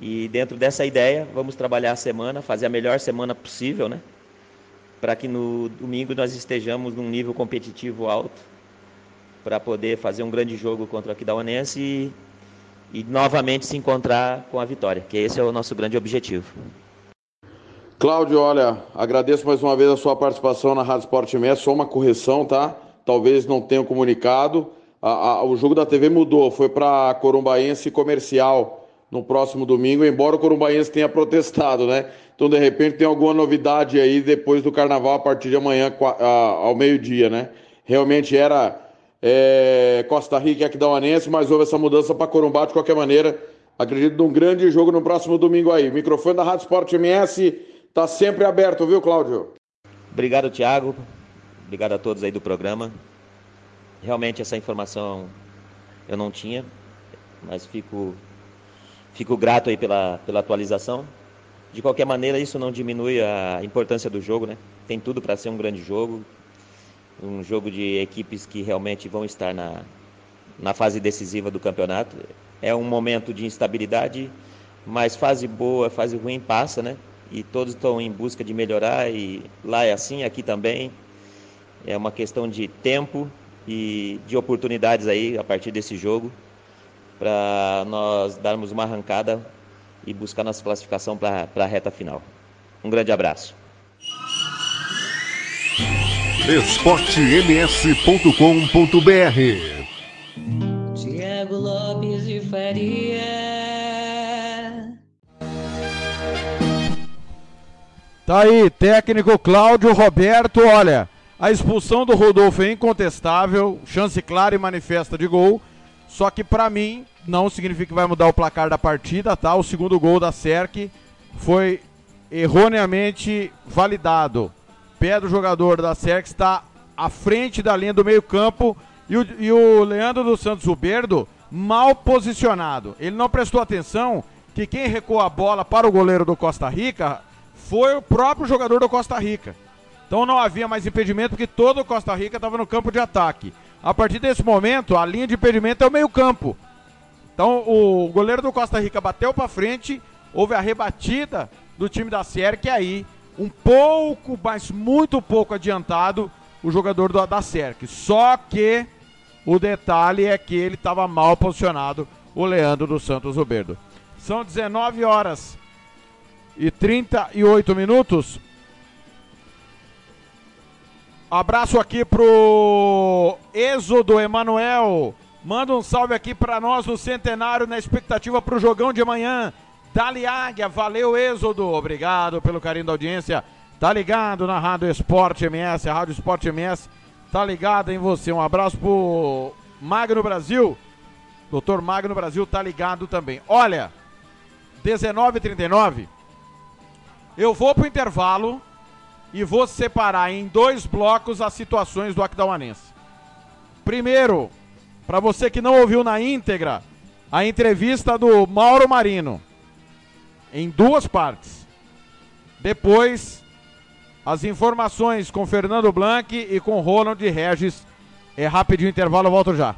E dentro dessa ideia, vamos trabalhar a semana, fazer a melhor semana possível, né? Para que no domingo nós estejamos num nível competitivo alto para poder fazer um grande jogo contra o Aquidauanense e, e novamente se encontrar com a vitória, que esse é o nosso grande objetivo.
Cláudio, olha, agradeço mais uma vez a sua participação na Rádio Sport MS, só uma correção, tá? Talvez não tenha comunicado. A, a, o jogo da TV mudou, foi para Corumbaense Comercial no próximo domingo, embora o Corumbaense tenha protestado, né? Então, de repente, tem alguma novidade aí depois do Carnaval, a partir de amanhã, ao meio-dia, né? Realmente era é, Costa Rica e Aquidauanense, mas houve essa mudança para Corumbá de qualquer maneira. Acredito num grande jogo no próximo domingo aí. O microfone da Rádio Sport MS está sempre aberto, viu, Cláudio?
Obrigado, Thiago. Obrigado a todos aí do programa. Realmente essa informação eu não tinha, mas fico, fico grato aí pela, pela atualização. De qualquer maneira, isso não diminui a importância do jogo, né? Tem tudo para ser um grande jogo um jogo de equipes que realmente vão estar na, na fase decisiva do campeonato. É um momento de instabilidade, mas fase boa, fase ruim passa, né? E todos estão em busca de melhorar e lá é assim, aqui também. É uma questão de tempo e de oportunidades aí a partir desse jogo para nós darmos uma arrancada e buscar nossa classificação para a reta final. Um grande abraço
esportems.com.br
Tiago Lopes de Faria.
Tá aí, técnico Cláudio Roberto, olha, a expulsão do Rodolfo é incontestável, chance clara e manifesta de gol, só que para mim não significa que vai mudar o placar da partida, tá? O segundo gol da Serk foi erroneamente validado pé do jogador da Cerx está à frente da linha do meio-campo e o, e o Leandro dos Santos Uberdo mal posicionado. Ele não prestou atenção que quem recuou a bola para o goleiro do Costa Rica foi o próprio jogador do Costa Rica. Então não havia mais impedimento porque todo o Costa Rica estava no campo de ataque. A partir desse momento, a linha de impedimento é o meio-campo. Então o goleiro do Costa Rica bateu para frente, houve a rebatida do time da Sierra, que aí um pouco, mas muito pouco adiantado o jogador do Adacerque. Só que o detalhe é que ele estava mal posicionado, o Leandro dos Santos Roberto. São 19 horas e 38 minutos. Abraço aqui pro Êxodo Emanuel. Manda um salve aqui para nós no centenário na expectativa pro jogão de amanhã. Dali Águia, valeu Êxodo. Obrigado pelo carinho da audiência. Tá ligado na Rádio Esporte MS, a Rádio Esporte MS tá ligado em você. Um abraço pro Magno Brasil. Doutor Magno Brasil tá ligado também. Olha, 19h39. Eu vou pro intervalo e vou separar em dois blocos as situações do Aquidauanense. Primeiro, para você que não ouviu na íntegra, a entrevista do Mauro Marino. Em duas partes. Depois, as informações com Fernando Blanc e com Ronald Regis. É rapidinho intervalo, eu volto já.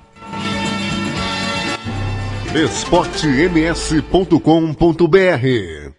esportems.com.br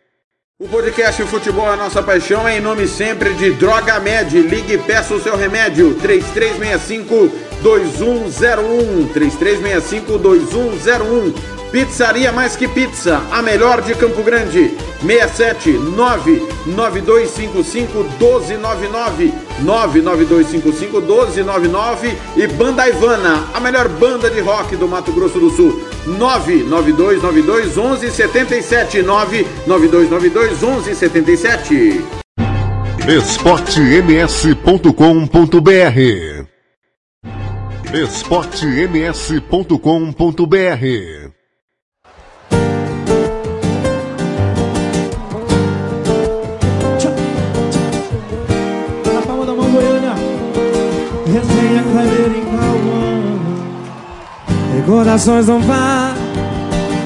O podcast Futebol é Nossa Paixão é em nome sempre de Droga Med. Ligue e peça o seu remédio. 3365 2101 3365 2101 Pizzaria Mais Que Pizza, a melhor de Campo Grande. 67 99255 1299 99255 1299 e Banda Ivana, a melhor banda de rock do Mato Grosso do Sul. 99292 1177 99292 1177
esportems.com.br esportems.com.br
Recordações não vá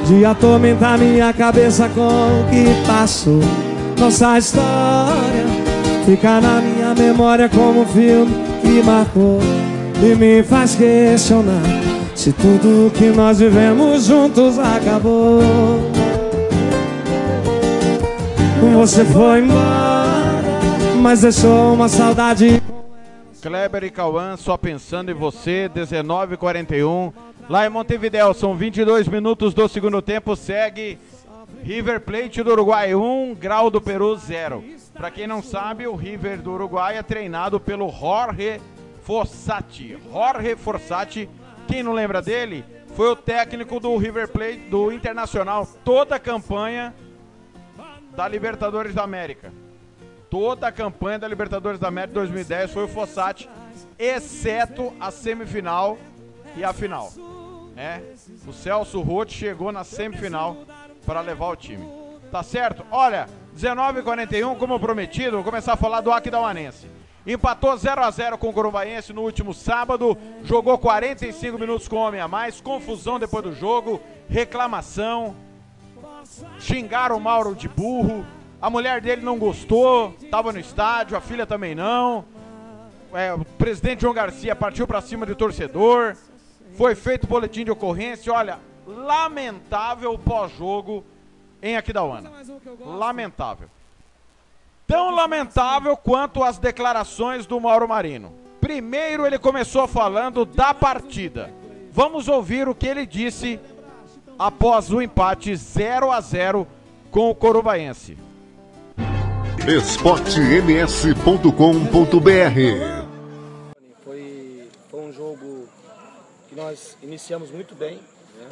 de atormentar minha cabeça com o que passou. Nossa história fica na minha memória como um filme que marcou e me faz questionar se tudo que nós vivemos juntos acabou. Você foi embora, mas deixou uma saudade.
Kleber e Cauã, só pensando em você, 19h41. Lá em Montevidéu, são 22 minutos do segundo tempo. Segue River Plate do Uruguai 1, Grau do Peru 0. Para quem não sabe, o River do Uruguai é treinado pelo Jorge Fossati. Jorge Fossati, quem não lembra dele, foi o técnico do River Plate do Internacional toda a campanha da Libertadores da América. Toda a campanha da Libertadores da América 2010 foi o Fossati, exceto a semifinal e a final. É, o Celso Roth chegou na semifinal para levar o time. Tá certo? Olha, 19h41, como prometido, vou começar a falar do Aquidauanense. Empatou 0 a 0 com o Corumbaense no último sábado, jogou 45 minutos com homem a mais, confusão depois do jogo, reclamação, xingaram o Mauro de burro, a mulher dele não gostou, estava no estádio, a filha também não. É, o presidente João Garcia partiu para cima do torcedor, foi feito boletim de ocorrência, olha, lamentável o pós-jogo em Aquidauana. Lamentável. Tão lamentável quanto as declarações do Mauro Marino. Primeiro ele começou falando da partida. Vamos ouvir o que ele disse após o empate 0 a 0 com o Corubaense.
esportems.com.br
Foi, foi um jogo que nós iniciamos muito bem. Né?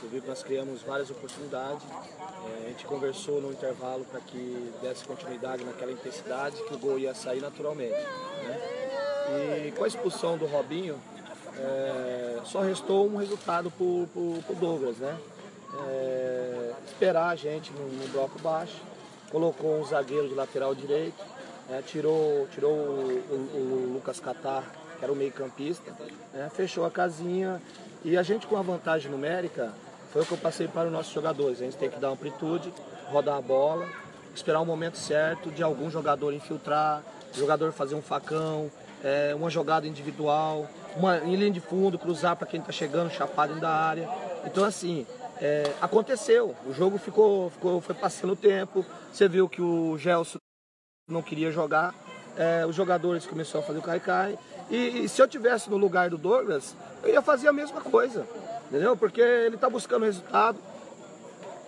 Que nós criamos várias oportunidades. É, a gente conversou no intervalo para que desse continuidade naquela intensidade, que o gol ia sair naturalmente. Né? E com a expulsão do Robinho, é, só restou um resultado para o Douglas. Né? É, esperar a gente no, no bloco baixo, colocou um zagueiro de lateral direito, né? tirou, tirou o, o- o Lucas Catar, que era o meio campista, né? fechou a casinha e a gente com a vantagem numérica, foi o que eu passei para os nossos jogadores. A gente tem que dar amplitude, rodar a bola, esperar o momento certo de algum jogador infiltrar, jogador fazer um facão, é, uma jogada individual, uma em linha de fundo, cruzar para quem está chegando, chapado dentro da área. Então assim, é, aconteceu. O jogo ficou, ficou, foi passando o tempo. Você viu que o Gelson não queria jogar, é, os jogadores começaram a fazer o cai-cai. E, e se eu tivesse no lugar do Douglas, eu ia fazer a mesma coisa, entendeu? Porque ele está buscando resultado.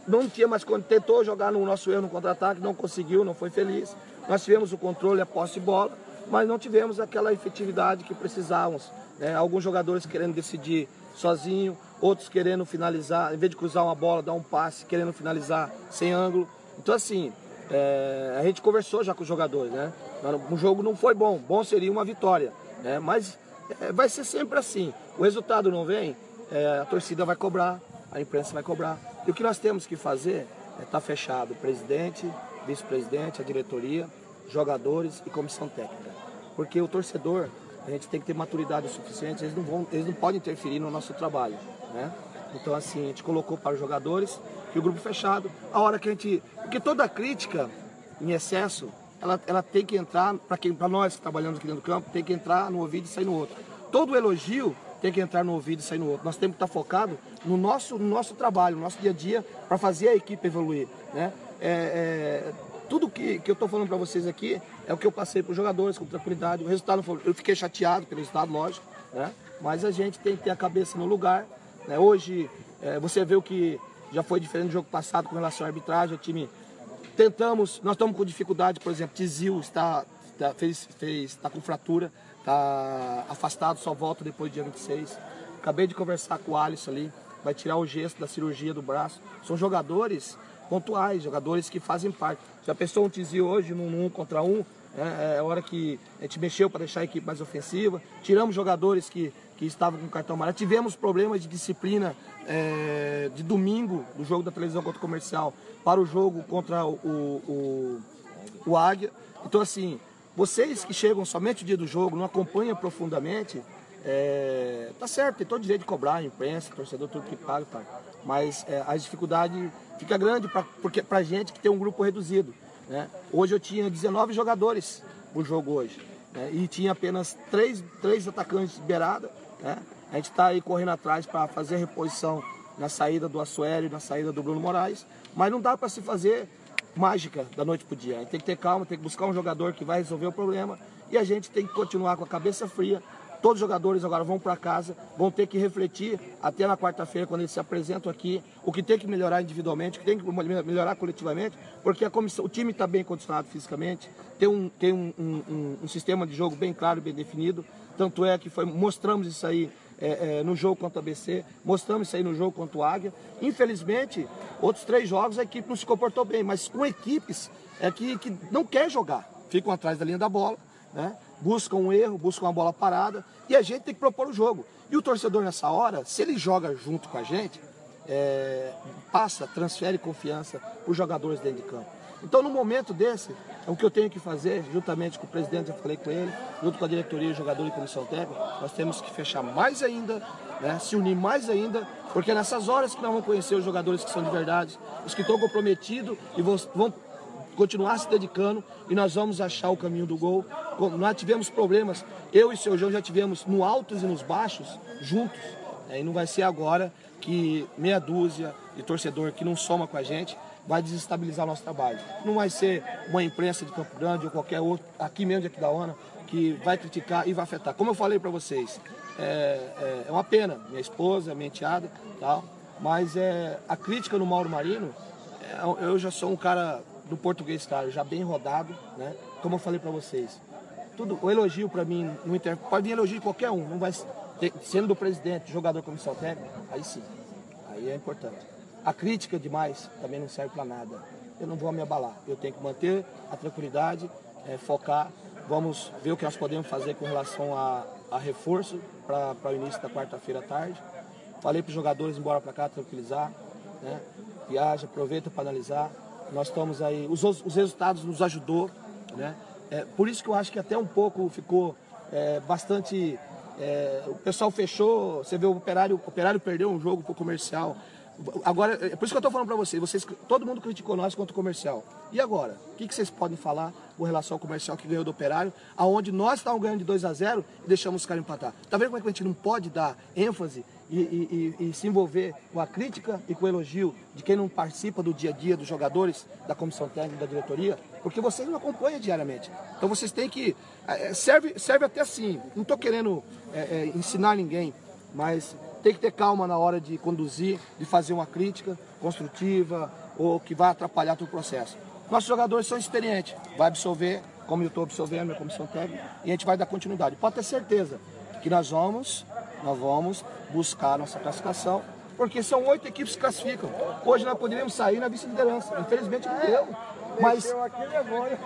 Não tinha mais quando tentou jogar no nosso erro no contra-ataque, não conseguiu, não foi feliz. Nós tivemos o controle, a posse de bola. mas não tivemos aquela efetividade que precisávamos. Né? Alguns jogadores querendo decidir sozinho, outros querendo finalizar, em vez de cruzar uma bola, dar um passe, querendo finalizar sem ângulo. Então assim, é, a gente conversou já com os jogadores, né? O jogo não foi bom, bom seria uma vitória, né? Mas é, vai ser sempre assim. O resultado não vem, é, a torcida vai cobrar, a imprensa vai cobrar. E o que nós temos que fazer é estar tá fechado, presidente, vice-presidente, a diretoria, jogadores e comissão técnica. Porque o torcedor, a gente tem que ter maturidade suficiente, eles não, vão, eles não podem interferir no nosso trabalho, né? Então assim, a gente colocou para os jogadores que o grupo fechado, a hora que a gente... Porque toda crítica em excesso, ela, ela tem que entrar, para nós que trabalhamos aqui dentro do campo, tem que entrar no ouvido e sair no outro. Todo elogio tem que entrar no ouvido e sair no outro. Nós temos que estar focado no nosso, no nosso trabalho, no nosso dia a dia, para fazer a equipe evoluir. Né? É, é, tudo que, que eu estou falando para vocês aqui é o que eu passei para os jogadores com tranquilidade. O resultado foi, eu fiquei chateado pelo resultado, lógico, né? mas a gente tem que ter a cabeça no lugar. Né? Hoje é, você vê o que já foi diferente do jogo passado com relação à arbitragem. O time tentamos, nós estamos com dificuldade, por exemplo, Tizil está, está, fez, fez, está com fratura, está afastado, só volta depois do dia 26. Acabei de conversar com o Alisson ali, vai tirar o gesto da cirurgia do braço. São jogadores pontuais, jogadores que fazem parte. Já pensou um Tizio hoje num um contra um? É, é hora que a gente mexeu para deixar a equipe mais ofensiva. Tiramos jogadores que, que estavam com cartão amarelo. Tivemos problemas de disciplina é, de domingo, do jogo da televisão contra o comercial, para o jogo contra o, o, o Águia. Então, assim, vocês que chegam somente o dia do jogo, não acompanham profundamente, é, tá certo, tem todo direito de cobrar, imprensa, torcedor, tudo que paga, tá. mas é, a dificuldade fica grande para porque gente que tem um grupo reduzido. Né? Hoje eu tinha 19 jogadores no jogo hoje. Né? E tinha apenas três, três atacantes de beirada. Né? A gente está aí correndo atrás para fazer reposição na saída do Assuero e na saída do Bruno Moraes. Mas não dá para se fazer mágica da noite para o dia. A gente tem que ter calma, tem que buscar um jogador que vai resolver o problema. E a gente tem que continuar com a cabeça fria, Todos os jogadores agora vão para casa, vão ter que refletir até na quarta-feira, quando eles se apresentam aqui, o que tem que melhorar individualmente, o que tem que melhorar coletivamente, porque a comissão, o time está bem condicionado fisicamente, tem, um, tem um, um, um, sistema de jogo bem claro, bem definido. Tanto é que foi, mostramos isso aí é, é, no jogo contra o ABC, mostramos isso aí no jogo contra o Águia. Infelizmente, outros três jogos a equipe não se comportou bem, mas com equipes é que, que não quer jogar, ficam atrás da linha da bola, né? Buscam um erro, buscam uma bola parada e a gente tem que propor o jogo. E o torcedor nessa hora, se ele joga junto com a gente, é, passa, transfere confiança para os jogadores dentro de campo. Então, no momento desse, é o que eu tenho que fazer, juntamente com o presidente, eu falei com ele, junto com a diretoria, jogador e comissão técnica, nós temos que fechar mais ainda, né, se unir mais ainda, porque é nessas horas que nós vamos conhecer os jogadores que são de verdade, os que estão comprometidos e vão, vão continuar se dedicando e nós vamos achar o caminho do gol. Nós tivemos problemas, eu e seu João já tivemos no altos e nos baixos juntos. Né? E não vai ser agora que meia dúzia de torcedor que não soma com a gente vai desestabilizar o nosso trabalho. Não vai ser uma imprensa de Campo Grande ou qualquer outro, aqui mesmo de Aquidauana, que vai criticar e vai afetar. Como eu falei para vocês, é, é, é, uma pena, minha esposa, minha enteada, tal, mas é, a crítica no Mauro Marino, é, eu já sou um cara do português claro, já bem rodado, né? Como eu falei para vocês. Tudo, o elogio para mim no inter, pode vir elogio de qualquer um, não vai sendo do presidente, jogador, comissão técnica, aí sim. Aí é importante. A crítica demais também não serve para nada. Eu não vou me abalar. Eu tenho que manter a tranquilidade, é, focar. Vamos ver o que nós podemos fazer com relação a, a reforço para o início da quarta-feira à tarde. Falei para os jogadores embora para cá tranquilizar. Né? Viaja, aproveita para analisar nós estamos aí, os, os resultados nos ajudou, né? É, por isso que eu acho que até um pouco ficou é, bastante. É, o pessoal fechou, você vê o operário, o operário perdeu um jogo pro comercial. Agora, é por isso que eu estou falando para vocês, vocês, todo mundo criticou nós quanto comercial. E agora? O que, que vocês podem falar com relação ao comercial que ganhou do operário, aonde nós estávamos ganhando de 2 a 0 e deixamos os caras empatar? Tá vendo como é que a gente não pode dar ênfase e, e, e, se envolver com a crítica e com o elogio de quem não participa do dia a dia dos jogadores, da comissão técnica, da diretoria, porque vocês não acompanham diariamente. Então vocês têm que. É, serve, serve até assim. Não estou querendo é, é, ensinar ninguém, mas tem que ter calma na hora de conduzir, de fazer uma crítica construtiva ou que vai atrapalhar todo o processo. Nossos jogadores são experientes, vai absorver, como eu estou observando, minha comissão técnica, e a gente vai dar continuidade. Pode ter certeza que nós vamos, nós vamos buscar nossa classificação, porque são oito equipes que classificam. Hoje nós poderíamos sair na vice-liderança. Infelizmente não deu. Mas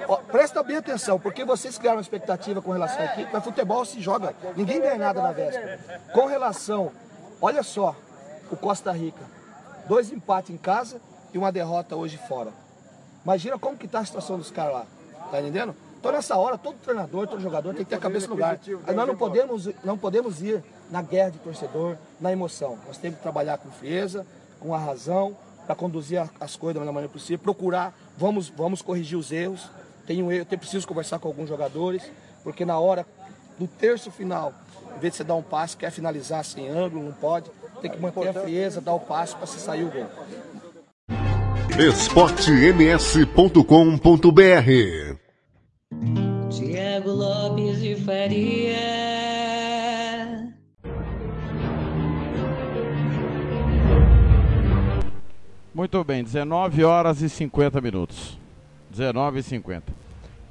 ó, presta bem atenção, porque vocês criaram uma expectativa com relação à equipe, mas futebol se joga, ninguém ganha nada na véspera. Com relação, olha só, o Costa Rica, dois empates em casa e uma derrota hoje fora. Imagina como que tá a situação dos caras lá, tá entendendo? Então nessa hora, todo treinador, todo jogador tem que ter a cabeça no lugar. Aí nós não podemos, não podemos ir na guerra de torcedor, na emoção. Nós temos que trabalhar com frieza, com a razão, para conduzir a- as coisas da melhor maneira possível, procurar, vamos, vamos corrigir os erros. Tenho eu, eu preciso conversar com alguns jogadores, porque na hora do terço final, em vez de você dar um passe, quer finalizar sem ângulo, não pode, tem que manter a frieza, dar o passe para se sair o gol.
esportems.com.br
Tiago Lopes de Faria.
Muito bem, 19 horas e 50 minutos. 19 e 50.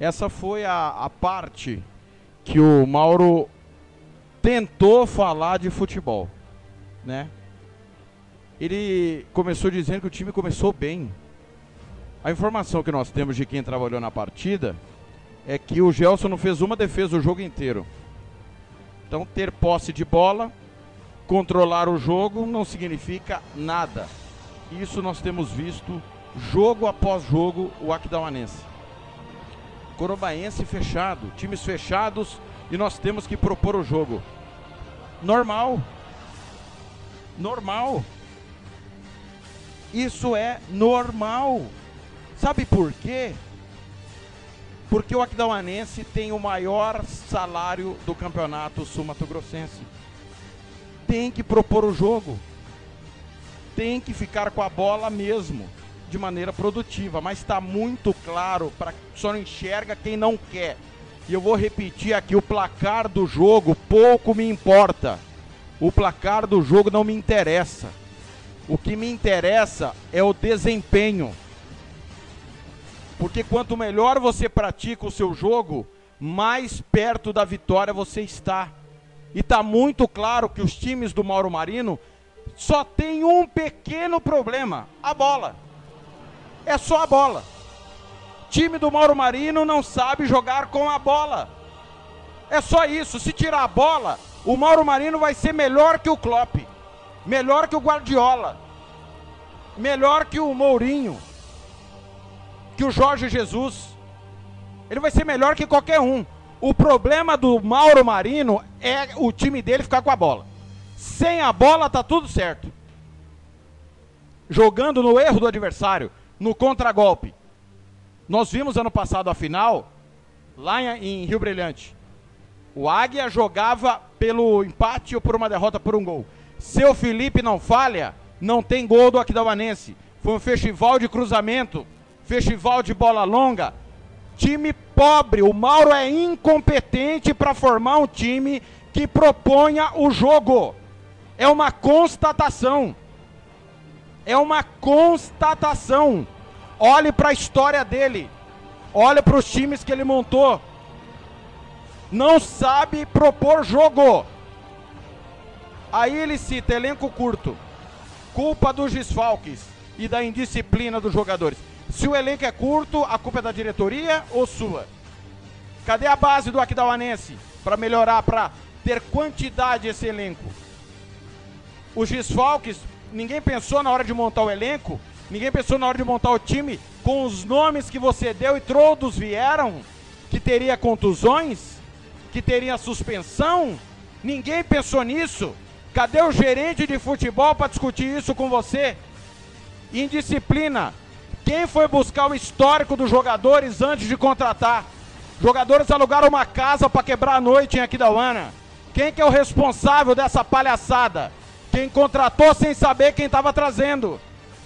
Essa foi a, a parte que o Mauro tentou falar de futebol, né? Ele começou dizendo que o time começou bem. A informação que nós temos de quem trabalhou na partida é que o Gelson não fez uma defesa o jogo inteiro. Então, ter posse de bola, controlar o jogo não significa nada. Isso nós temos visto jogo após jogo o Aquidauanense. Corobaense fechado, times fechados e nós temos que propor o jogo. Normal. Normal. Isso é normal. Sabe por quê? Porque o Aquidauanense tem o maior salário do campeonato sul-mato-grossense. Tem que propor o jogo tem que ficar com a bola mesmo, de maneira produtiva. Mas está muito claro, para só não enxerga quem não quer. E eu vou repetir aqui: o placar do jogo pouco me importa. O placar do jogo não me interessa. O que me interessa é o desempenho. Porque quanto melhor você pratica o seu jogo, mais perto da vitória você está. E está muito claro que os times do Mauro Marino só tem um pequeno problema: a bola. É só a bola. Time do Mauro Marino não sabe jogar com a bola. É só isso. Se tirar a bola, o Mauro Marino vai ser melhor que o Klopp, melhor que o Guardiola, melhor que o Mourinho, que o Jorge Jesus. Ele vai ser melhor que qualquer um. O problema do Mauro Marino é o time dele ficar com a bola. Sem a bola tá tudo certo. Jogando no erro do adversário, no contragolpe. Nós vimos ano passado a final, lá em, Rio Brilhante. O Águia jogava pelo empate ou por uma derrota por um gol. Seu Felipe não falha, não tem gol do Aquidauanense. Foi um festival de cruzamento, festival de bola longa. Time pobre. O Mauro é incompetente para formar um time que proponha o jogo. É uma constatação. É uma constatação. Olhe para a história dele. Olhe para os times que ele montou. Não sabe propor jogo. Aí ele cita elenco curto. Culpa dos desfalques e da indisciplina dos jogadores. Se o elenco é curto, a culpa é da diretoria ou sua? Cadê a base do Aquidauanense para melhorar, para ter quantidade esse elenco? Os desfalques, ninguém pensou na hora de montar o elenco, ninguém pensou na hora de montar o time com os nomes que você deu e todos vieram, que teria contusões, que teria suspensão. Ninguém pensou nisso. Cadê o gerente de futebol para discutir isso com você? Indisciplina. Quem foi buscar o histórico dos jogadores antes de contratar? Jogadores alugaram uma casa para quebrar a noite em Aquidauana. Quem que é o responsável dessa palhaçada? Quem contratou sem saber quem estava trazendo.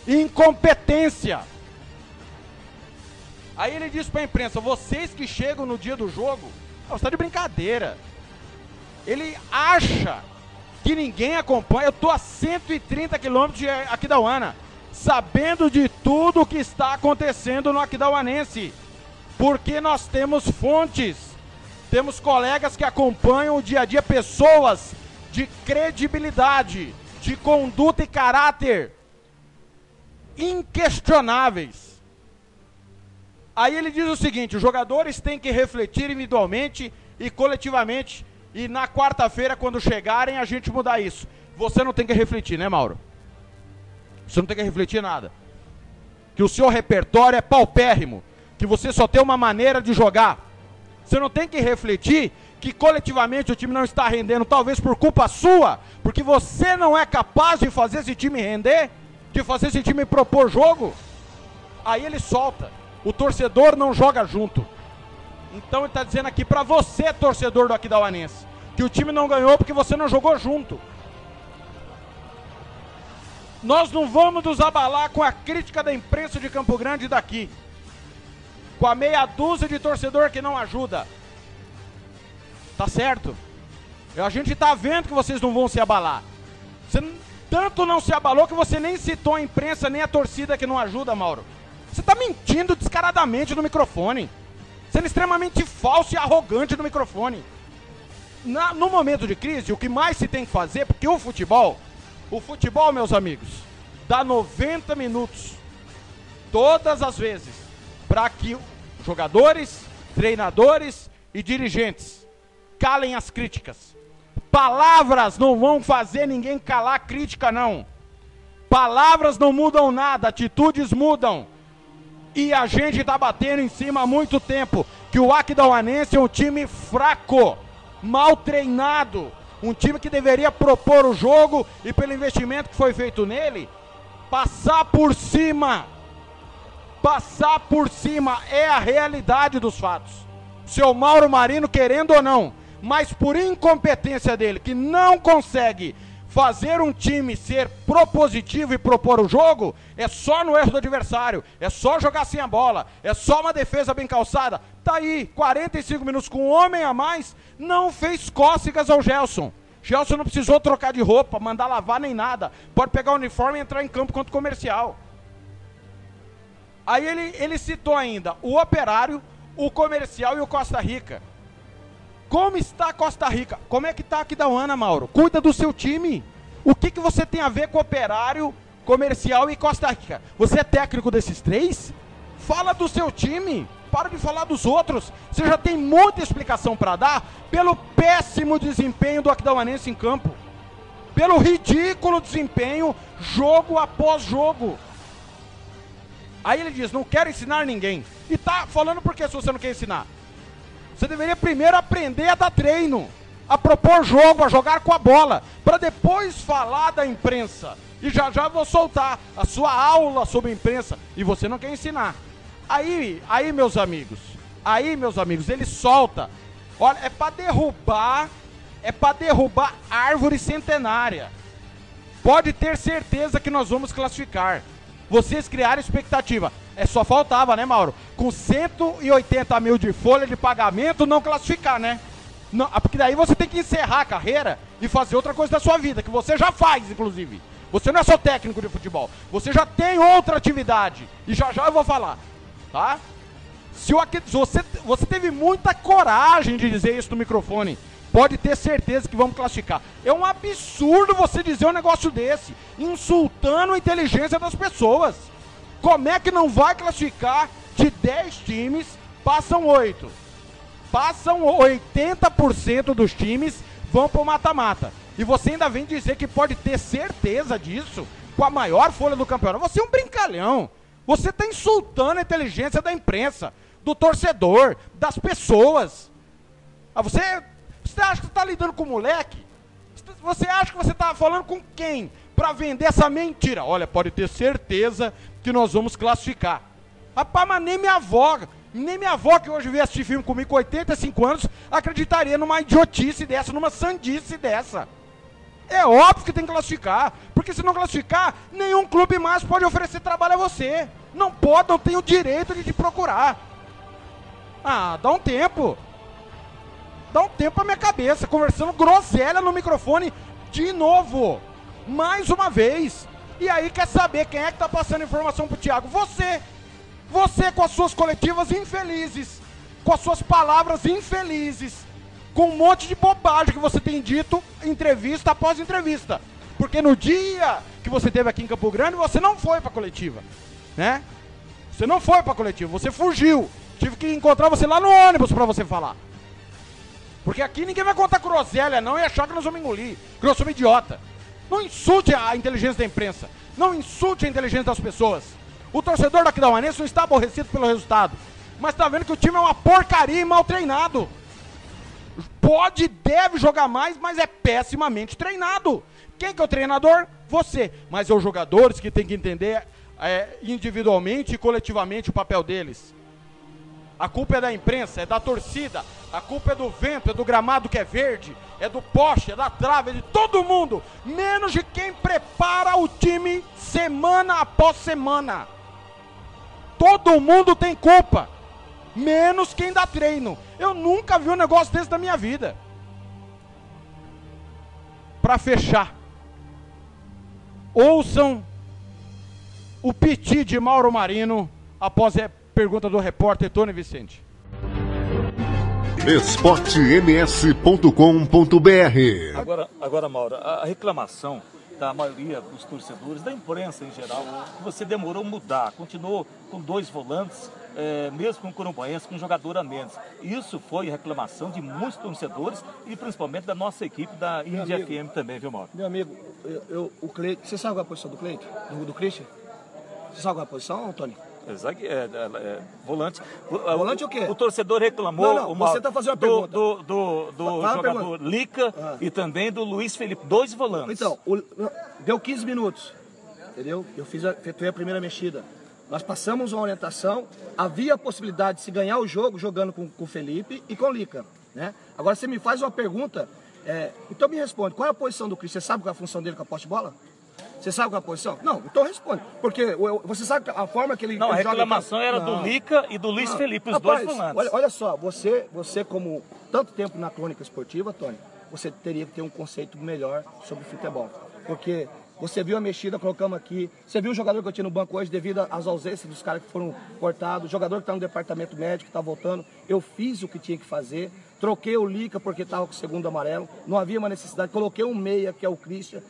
Incompetência. Aí ele disse para a imprensa: vocês que chegam no dia do jogo, você está de brincadeira. Ele acha que ninguém acompanha. Eu estou a 130 quilômetros de Aquidauana, sabendo de tudo o que está acontecendo no Aquidauanense. Porque nós temos fontes, temos colegas que acompanham o dia a dia, pessoas de credibilidade, de conduta e caráter inquestionáveis. Aí ele diz o seguinte: os jogadores têm que refletir individualmente e coletivamente. E na quarta-feira, quando chegarem, a gente mudar isso. Você não tem que refletir, né, Mauro? Você não tem que refletir nada. Que o seu repertório é paupérrimo. Que você só tem uma maneira de jogar. Você não tem que refletir que coletivamente o time não está rendendo, talvez por culpa sua, porque você não é capaz de fazer esse time render, de fazer esse time propor jogo. Aí ele solta. O torcedor não joga junto. Então ele está dizendo aqui para você, torcedor do Aquidauanense, que o time não ganhou porque você não jogou junto. Nós não vamos nos abalar com a crítica da imprensa de Campo Grande daqui. Com a meia dúzia de torcedor que não ajuda. Tá certo? A gente tá vendo que vocês não vão se abalar. Você tanto não se abalou que você nem citou a imprensa nem a torcida que não ajuda, Mauro. Você tá mentindo descaradamente no microfone. Sendo extremamente falso e arrogante no microfone. Na, no momento de crise, o que mais se tem que fazer, porque o futebol, o futebol, meus amigos, dá 90 minutos todas as vezes para que jogadores, treinadores e dirigentes calem as críticas. Palavras não vão fazer ninguém calar crítica, não. Palavras não mudam nada, atitudes mudam. E a gente está batendo em cima há muito tempo que o Aquidauanense é um time fraco, mal treinado, um time que deveria propor o jogo e pelo investimento que foi feito nele, passar por cima. Passar por cima é a realidade dos fatos. Seu Mauro Marino, querendo ou não, mas por incompetência dele, que não consegue fazer um time ser propositivo e propor o jogo é só no erro do adversário, é só jogar sem a bola, é só uma defesa bem calçada. Tá aí, 45 minutos com um homem a mais, não fez cócegas ao Gelson. Gelson não precisou trocar de roupa, mandar lavar nem nada. Pode pegar o uniforme e entrar em campo contra o comercial. Aí ele, ele citou ainda o Operário, o Comercial e o Costa Rica. Como está Costa Rica? Como é que está aqui da Ana, Mauro? Cuida do seu time. O que, que você tem a ver com Operário, Comercial e Costa Rica? Você é técnico desses três? Fala do seu time. Para de falar dos outros. Você já tem muita explicação para dar pelo péssimo desempenho do Aquidauanense em campo. Pelo ridículo desempenho, jogo após jogo. Aí ele diz: Não quero ensinar ninguém. E tá falando por que se você não quer ensinar? Você deveria primeiro aprender a dar treino, a propor jogo, a jogar com a bola, para depois falar da imprensa. E já já vou soltar a sua aula sobre imprensa e você não quer ensinar. Aí, aí meus amigos, aí meus amigos, ele solta. Olha, é para derrubar, é para derrubar árvore centenária. Pode ter certeza que nós vamos classificar. Vocês criaram expectativa. É só faltava, né, Mauro? Com 180 mil de folha de pagamento, não classificar, né? Não, ah, porque daí você tem que encerrar a carreira e fazer outra coisa da sua vida, que você já faz, inclusive. Você não é só técnico de futebol, você já tem outra atividade. E já já eu vou falar, tá? Se o, você, você teve muita coragem de dizer isso no microfone, pode ter certeza que vamos classificar. É um absurdo você dizer um negócio desse, insultando a inteligência das pessoas. Como é que não vai classificar de 10 times, passam 8? Passam 80% dos times vão para o mata-mata. E você ainda vem dizer que pode ter certeza disso com a maior folha do campeonato. Você é um brincalhão. Você está insultando a inteligência da imprensa, do torcedor, das pessoas. Ah, você, você acha que está lidando com moleque? Você acha que você está falando com quem para vender essa mentira? Olha, pode ter certeza que nós vamos classificar. Rapaz, mas nem minha avó, nem minha avó que hoje veio assistir filme comigo com 85 anos, acreditaria numa idiotice dessa, numa sandice dessa. É óbvio que tem que classificar, porque se não classificar, nenhum clube mais pode oferecer trabalho a você. Não pode, não tem o direito de te procurar. Ah, dá um tempo. Dá um tempo pra minha cabeça, conversando groselha no microfone de novo. Mais uma vez. E aí quer saber quem é que tá passando informação pro Thiago? Você. Você com as suas coletivas infelizes, com as suas palavras infelizes, com um monte de bobagem que você tem dito entrevista após entrevista. Porque no dia que você teve aqui em Campo Grande, você não foi pra coletiva, né? Você não foi pra coletiva, você fugiu. Tive que encontrar você lá no ônibus pra você falar. Porque aqui ninguém vai contar groselha não e achar que nós vamos engolir, que nós somos idiota. Não insulte a inteligência da imprensa. Não insulte a inteligência das pessoas. O torcedor da Uanense não está aborrecido pelo resultado. Mas está vendo que o time é uma porcaria e mal treinado. Pode, deve jogar mais, mas é pessimamente treinado. Quem que é o treinador? Você. Mas é os jogadores que tem que entender é, individualmente e coletivamente o papel deles. A culpa é da imprensa, é da torcida, a culpa é do vento, é do gramado que é verde, é do poste, é da trave, é de todo mundo, menos de quem prepara o time semana após semana. Todo mundo tem culpa, menos quem dá treino. Eu nunca vi um negócio desse na minha vida. Para fechar, ouçam o piti de Mauro Marino após pergunta do repórter Tony Vicente.
esportems.com.br
Agora, agora Mauro, a reclamação da maioria dos torcedores, da imprensa em geral, que você demorou a mudar, continuou com dois volantes, é, mesmo com o Corumbaense, com um jogador a menos. Isso foi reclamação de muitos torcedores e principalmente da nossa equipe da Índia. FM também, viu Mauro?
Meu amigo, eu, eu- o Cleiton, você sabe qual é a posição do Cleiton? Do, do Christian? Você sabe qual é a posição, Antônio?
É, zague- é, é, é, volante.
Volante o quê?
O torcedor reclamou.
Não, não,
o
você tá fazendo uma
do,
pergunta.
Do, do, do jogador. Lica
Ah.
e também do Luiz Felipe, dois volantes.
Então, o- deu 15 minutos, entendeu? Eu fiz a, efetuei a primeira mexida. Nós passamos uma orientação, havia a possibilidade de se ganhar o jogo jogando com, o Felipe e com o Lica, né? Agora você me faz uma pergunta, é, então me responde, qual é a posição do Cris? Você sabe qual é a função dele com a posse de bola? Você sabe qual é a posição? Não, então responde. Porque você sabe a forma que ele
Não, a
ele joga-
reclamação era do
Não.
Lica e do Luiz
Não.
Felipe, os
Rapaz,
dois volantes.
Olha, olha só, você, você como tanto tempo na crônica esportiva, Tony, você teria que ter um conceito melhor sobre futebol. Porque você viu a mexida, colocamos aqui. Você viu o jogador que eu tinha no banco hoje devido às ausências dos caras que foram cortados. O jogador que está no departamento médico, está voltando. Eu fiz o que tinha que fazer. Troquei o Lica porque estava com o segundo amarelo. Não havia uma necessidade. Coloquei um meia, que é o Christian.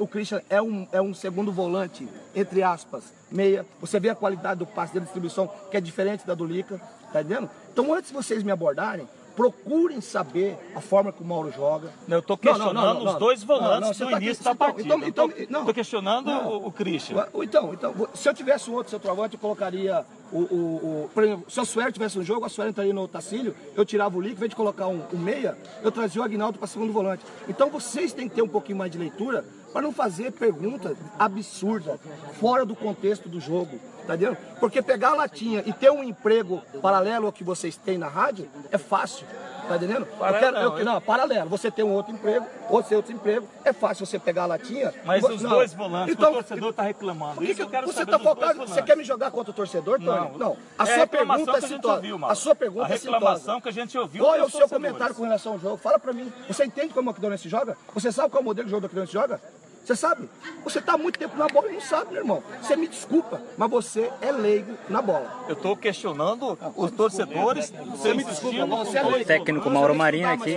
O Christian é um, é um segundo volante, entre aspas, meia. Você vê a qualidade do passe da distribuição, que é diferente da do Lica, tá entendendo? Então, antes de vocês me abordarem, procurem saber a forma que o Mauro joga.
Eu estou
Não, não,
questionando
não, não,
os dois volantes no
tá
início da
então,
partida.
então, então,
Estou questionando o, o Christian.
Então, então, se eu tivesse um outro centroavante, eu colocaria o, o, o- Por exemplo, se o Suero tivesse no jogo, a Suero entraria no Tacílio, eu tirava o Lico, em vez de colocar um, um meia, eu trazia o Agnaldo para segundo volante. Então vocês têm que ter um pouquinho mais de leitura para não fazer pergunta absurda, fora do contexto do jogo. Tá entendendo? Porque pegar a latinha e ter um emprego paralelo ao que vocês têm na rádio é fácil. Tá entendendo? Eu
Paralelo
quero, eu-
não,
paralelo. Você tem um outro emprego, outro tem outro emprego. É fácil você pegar a latinha.
Mas os
não.
dois volantes,
Então,
o torcedor está reclamando.
que que
eu quero
você tá focado? Você quer me jogar contra o torcedor, Tony?
Não.
Não. A
É a
sua
reclamação
pergunta é
que a
sintosa. A sua pergunta
A
é
reclamação
sintosa.
que a gente ouviu
Qual é o seu
torcedores.
comentário com relação ao jogo? Fala pra mim. Você entende como o Aquidonense joga? Você sabe qual é o modelo de jogo do Aquidonense joga? Você sabe? Você tá há muito tempo na bola e não sabe, meu irmão. Você me desculpa, mas você é leigo na bola.
Eu estou questionando os torcedores.
Você me desculpa, você é leigo.
Técnico Mauro Marinho aqui,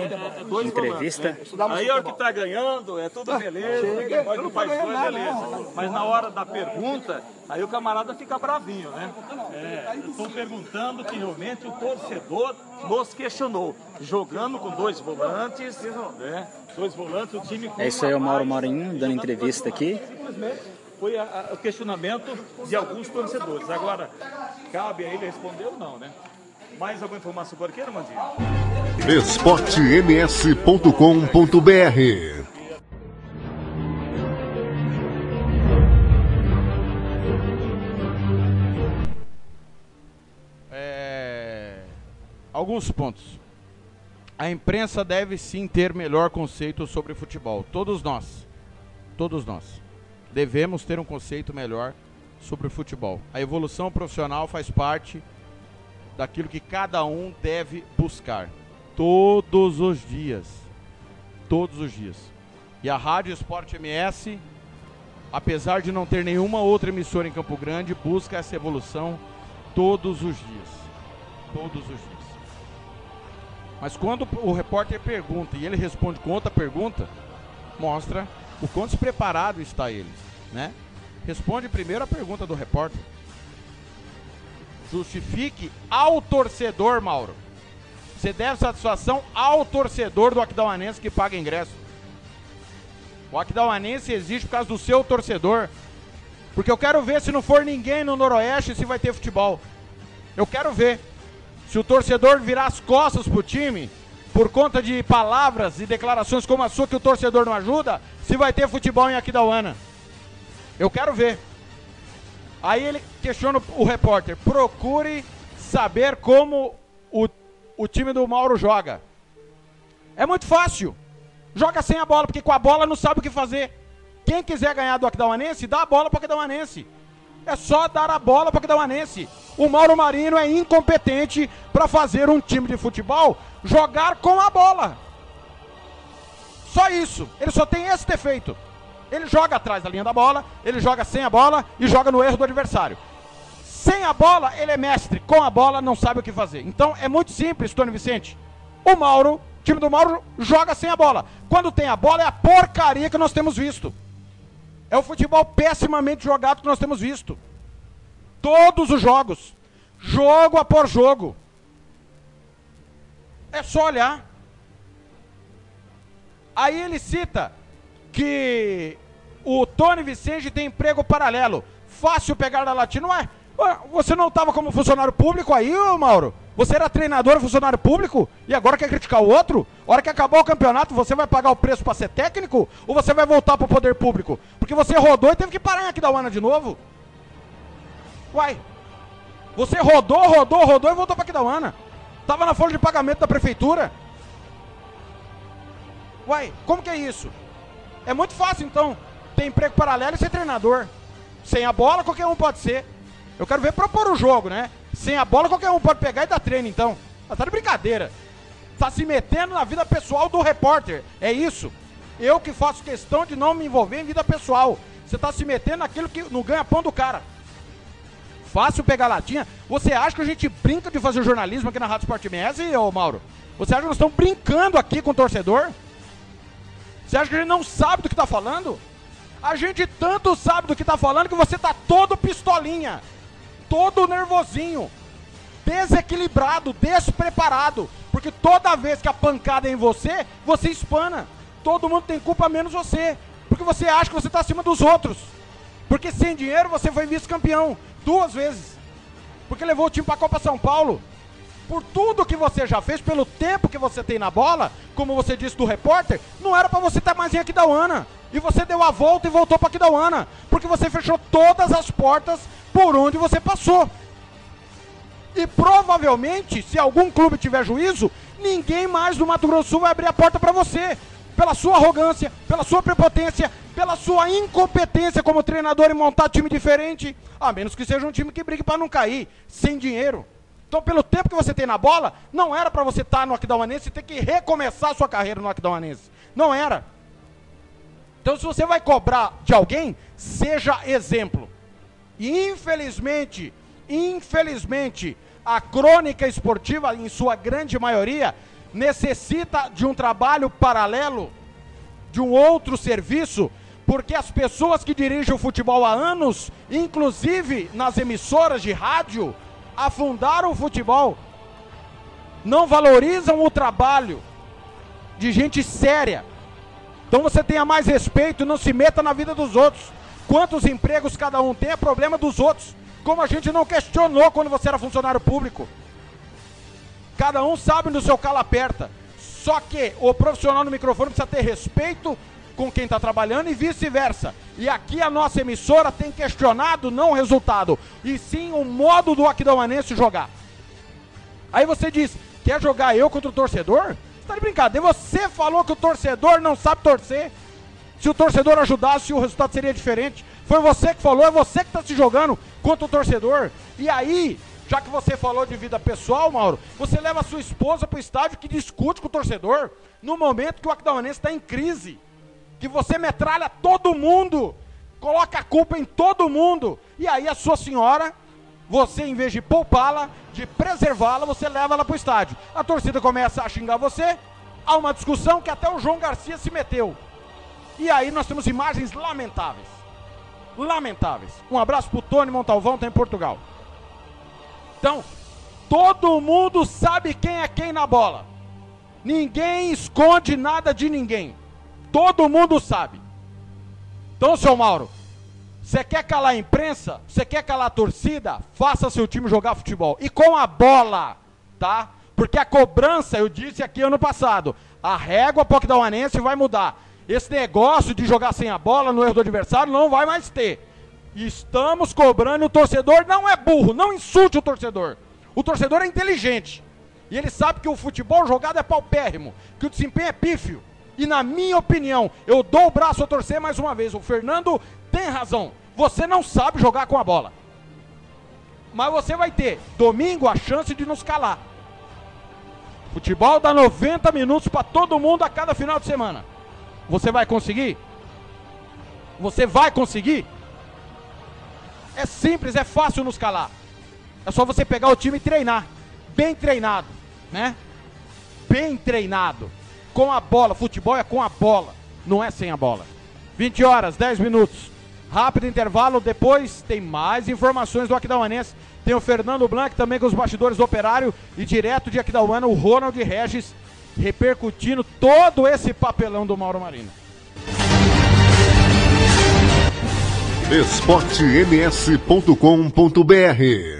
entrevista.
Aí é o que está ganhando, é tudo beleza,
chega,
quem
eu
pode
não tô
faz
ganhando
dois,
nada,
beleza.
não.
Mas na hora da pergunta, aí o camarada fica bravinho, né? É, eu estou perguntando que realmente o torcedor nos questionou. Jogando com dois volantes, né? Dois volantes, o time com
É isso aí, o Mauro Marinho dando entrevista aqui.
Simplesmente foi a- a- o questionamento de alguns torcedores. Agora, cabe a ele responder ou não, né? Mais alguma informação por aqui, Armandinho?
esportems.com.br
É, Alguns pontos. A imprensa deve sim ter melhor conceito sobre futebol. Todos nós. Todos nós. Devemos ter um conceito melhor sobre futebol. A evolução profissional faz parte daquilo que cada um deve buscar. Todos os dias. Todos os dias. E a Rádio Esporte MS, apesar de não ter nenhuma outra emissora em Campo Grande, busca essa evolução todos os dias. Todos os dias. Mas quando o repórter pergunta e ele responde com outra pergunta, mostra o quanto despreparado está ele, né? Responde primeiro a pergunta do repórter. Justifique ao torcedor, Mauro. Você deve satisfação ao torcedor do Aquidauanense que paga ingresso. O Aquidauanense existe por causa do seu torcedor. Porque eu quero ver se não for ninguém no Noroeste se vai ter futebol. Eu quero ver. Se o torcedor virar as costas pro time, por conta de palavras e declarações como a sua que o torcedor não ajuda, se vai ter futebol em Aquidauana. Eu quero ver. Aí ele questiona o repórter: procure saber como o, o time do Mauro joga. É muito fácil. Joga sem a bola, porque com a bola não sabe o que fazer. Quem quiser ganhar do Aquidauanense, dá a bola para o Aquidauanense. É só dar a bola para o Aquidauanense. O Mauro Marino é incompetente para fazer um time de futebol jogar com a bola. Só isso. Ele só tem esse defeito. Ele joga atrás da linha da bola, ele joga sem a bola e joga no erro do adversário. Sem a bola, ele é mestre. Com a bola, não sabe o que fazer. Então é muito simples, Tony Vicente. O Mauro, o time do Mauro, joga sem a bola. Quando tem a bola, é a porcaria que nós temos visto. É o futebol pessimamente jogado que nós temos visto. Todos os jogos. Jogo após jogo. É só olhar. Aí ele cita que o Tony Vicente tem emprego paralelo. Fácil pegar da latina, não é? Você não estava como funcionário público aí, Mauro? Você era treinador funcionário público e agora quer criticar o outro? Hora que acabar o campeonato, você vai pagar o preço para ser técnico ou você vai voltar para o poder público? Porque você rodou e teve que parar aqui da UANA de novo. Uai. Você rodou, rodou, rodou e voltou para aqui da UANA. Tava na folha de pagamento da prefeitura. Uai, como que é isso? É muito fácil então ter emprego paralelo e ser treinador. Sem a bola, qualquer um pode ser. Eu quero ver propor o jogo, né? Sem a bola, qualquer um pode pegar e dar treino, então. Ah, tá de brincadeira. Tá se metendo na vida pessoal do repórter. É isso. Eu que faço questão de não me envolver em vida pessoal. Você tá se metendo naquilo que no ganha-pão do cara. Fácil pegar latinha. Você acha que a gente brinca de fazer jornalismo aqui na Rádio Sport MS, ô Mauro? Você acha que nós estamos brincando aqui com o torcedor? Você acha que a gente não sabe do que tá falando? A gente tanto sabe do que tá falando que você tá todo pistolinha todo nervosinho, desequilibrado, despreparado. Porque toda vez que a pancada é em você, você espana. Todo mundo tem culpa menos você. Porque você acha que você está acima dos outros. Porque sem dinheiro você foi vice-campeão duas vezes. Porque levou o time para a Copa São Paulo. Por tudo que você já fez, pelo tempo que você tem na bola, como você disse do repórter, não era para você estar tá mais em Aquidauana. E você deu a volta e voltou para Aquidauana. Porque você fechou todas as portas por onde você passou. E provavelmente, se algum clube tiver juízo, ninguém mais do Mato Grosso Sul vai abrir a porta para você. Pela sua arrogância, pela sua prepotência, pela sua incompetência como treinador em montar time diferente. A menos que seja um time que brigue para não cair, sem dinheiro. Então, pelo tempo que você tem na bola, não era para você estar tá no Aquidauanense e ter que recomeçar a sua carreira no Aquidauanense. Não era. Então, se você vai cobrar de alguém, seja exemplo. E infelizmente, infelizmente, a crônica esportiva, em sua grande maioria, necessita de um trabalho paralelo, de um outro serviço, porque as pessoas que dirigem o futebol há anos, inclusive nas emissoras de rádio, afundaram o futebol, não valorizam o trabalho de gente séria. Então você tenha mais respeito, não se meta na vida dos outros. Quantos empregos cada um tem é problema dos outros. Como a gente não questionou quando você era funcionário público. Cada um sabe no seu calo aperta. Só que o profissional no microfone precisa ter respeito com quem está trabalhando e vice-versa. E aqui a nossa emissora tem questionado não o resultado, e sim o modo do Aquidauanense jogar. Aí você diz, quer jogar eu contra o torcedor? Você tá de brincadeira. Você falou que o torcedor não sabe torcer. Se o torcedor ajudasse, o resultado seria diferente. Foi você que falou, é você que está se jogando contra o torcedor. E aí, já que você falou de vida pessoal, Mauro, você leva a sua esposa para o estádio que discute com o torcedor no momento que o Aquidauanense está em crise. Que você metralha todo mundo, coloca a culpa em todo mundo. E aí a sua senhora Você, em vez de poupá-la, de preservá-la, você leva ela para o estádio. A torcida começa a xingar você, há uma discussão que até o João Garcia se meteu. E aí nós temos imagens lamentáveis. Lamentáveis. Um abraço pro Tony Montalvão, tá em Portugal. Então, todo mundo sabe quem é quem na bola. Ninguém esconde nada de ninguém. Todo mundo sabe. Então, seu Mauro, você quer calar a imprensa? Você quer calar a torcida? Faça seu time jogar futebol. E com a bola, tá? Porque a cobrança, eu disse aqui ano passado, a régua Pocdauanense vai mudar. Esse negócio de jogar sem a bola no erro do adversário não vai mais ter. Estamos cobrando o torcedor, não é burro, não insulte o torcedor. O torcedor é inteligente. E ele sabe que o futebol jogado é paupérrimo, que o desempenho é pífio. E na minha opinião, eu dou o braço a torcer mais uma vez. O Fernando tem razão. Você não sabe jogar com a bola. Mas você vai ter domingo a chance de nos calar. Futebol dá 90 minutos para todo mundo a cada final de semana. Você vai conseguir? Você vai conseguir? É simples, é fácil nos calar. É só você pegar o time e treinar. Bem treinado, né? Bem treinado. Com a bola. Futebol é com a bola, não é sem a bola. 20 horas, 10 minutos. Rápido intervalo, depois tem mais informações do Aquidauanense. Tem o Fernando Blanc também com os bastidores do operário. E direto de Aquidauana, o Ronald Regis repercutindo todo esse papelão do Mauro Marino.
esportems.com.br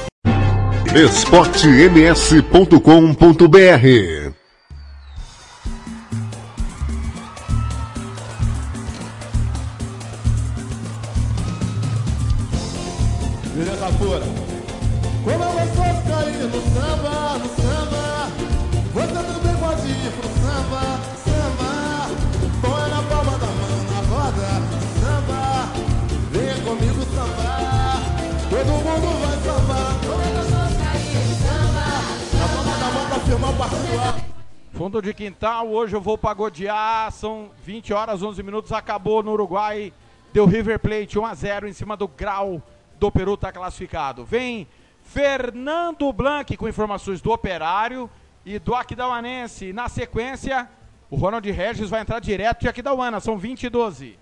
esportems.com.br
Fundo de quintal, hoje eu vou pagodear, são 20 horas 11 minutos, acabou no Uruguai, deu River Plate 1 a 0 em cima do Grau do Peru está classificado. Vem Fernando Blanc com informações do Operário e do Aquidauanense. Na sequência, o Ronald Regis vai entrar direto de Aquidauana, são 20 e 12.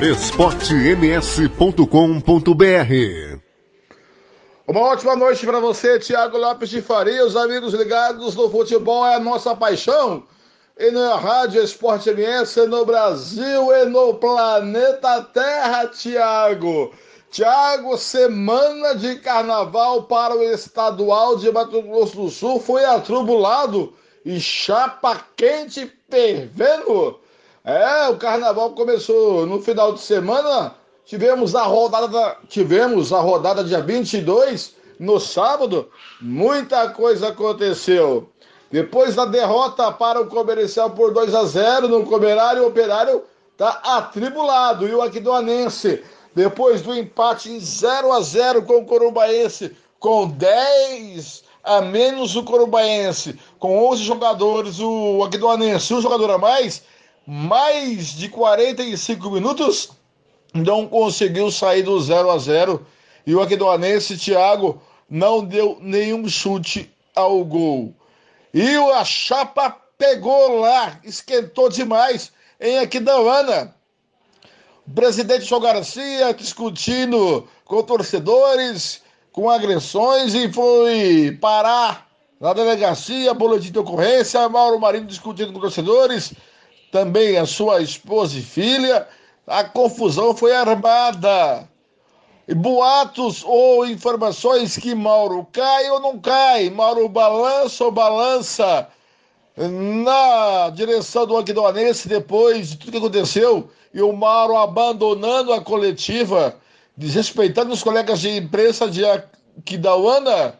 esportems.com.br
Uma ótima noite para você, Thiago Lopes de Faria. Os amigos ligados no futebol é a nossa paixão. E na Rádio Esporte MS, no Brasil e no planeta Terra, Thiago. Thiago, semana de carnaval para o estadual de Mato Grosso do Sul foi atribulado e chapa quente fervendo. É, o carnaval começou no final de semana. Tivemos a rodada, tivemos a rodada dia 22 no sábado. Muita coisa aconteceu. Depois da derrota para o Comercial por 2 a 0 no Comerário, o Operário está atribulado. E o Aquidauanense, depois do empate em 0 a 0 com o Corumbaense, com 10 a menos o Corumbaense, com 11 jogadores, o Aquidauanense, um jogador a mais, mais de 45 minutos, não conseguiu sair do 0 a 0 e o Aquidauanense, Thiago, não deu nenhum chute ao gol. E a chapa pegou lá, esquentou demais em Aquidauana. O presidente João Garcia discutindo com torcedores, com agressões e foi parar na delegacia, boletim de ocorrência, Mauro Marinho discutindo com torcedores, também a sua esposa e filha. A confusão foi armada. E boatos ou informações que Mauro cai ou não cai, Mauro balança ou balança na direção do Aquidauanense depois de tudo que aconteceu e o Mauro abandonando a coletiva desrespeitando os colegas de imprensa de Aquidauana,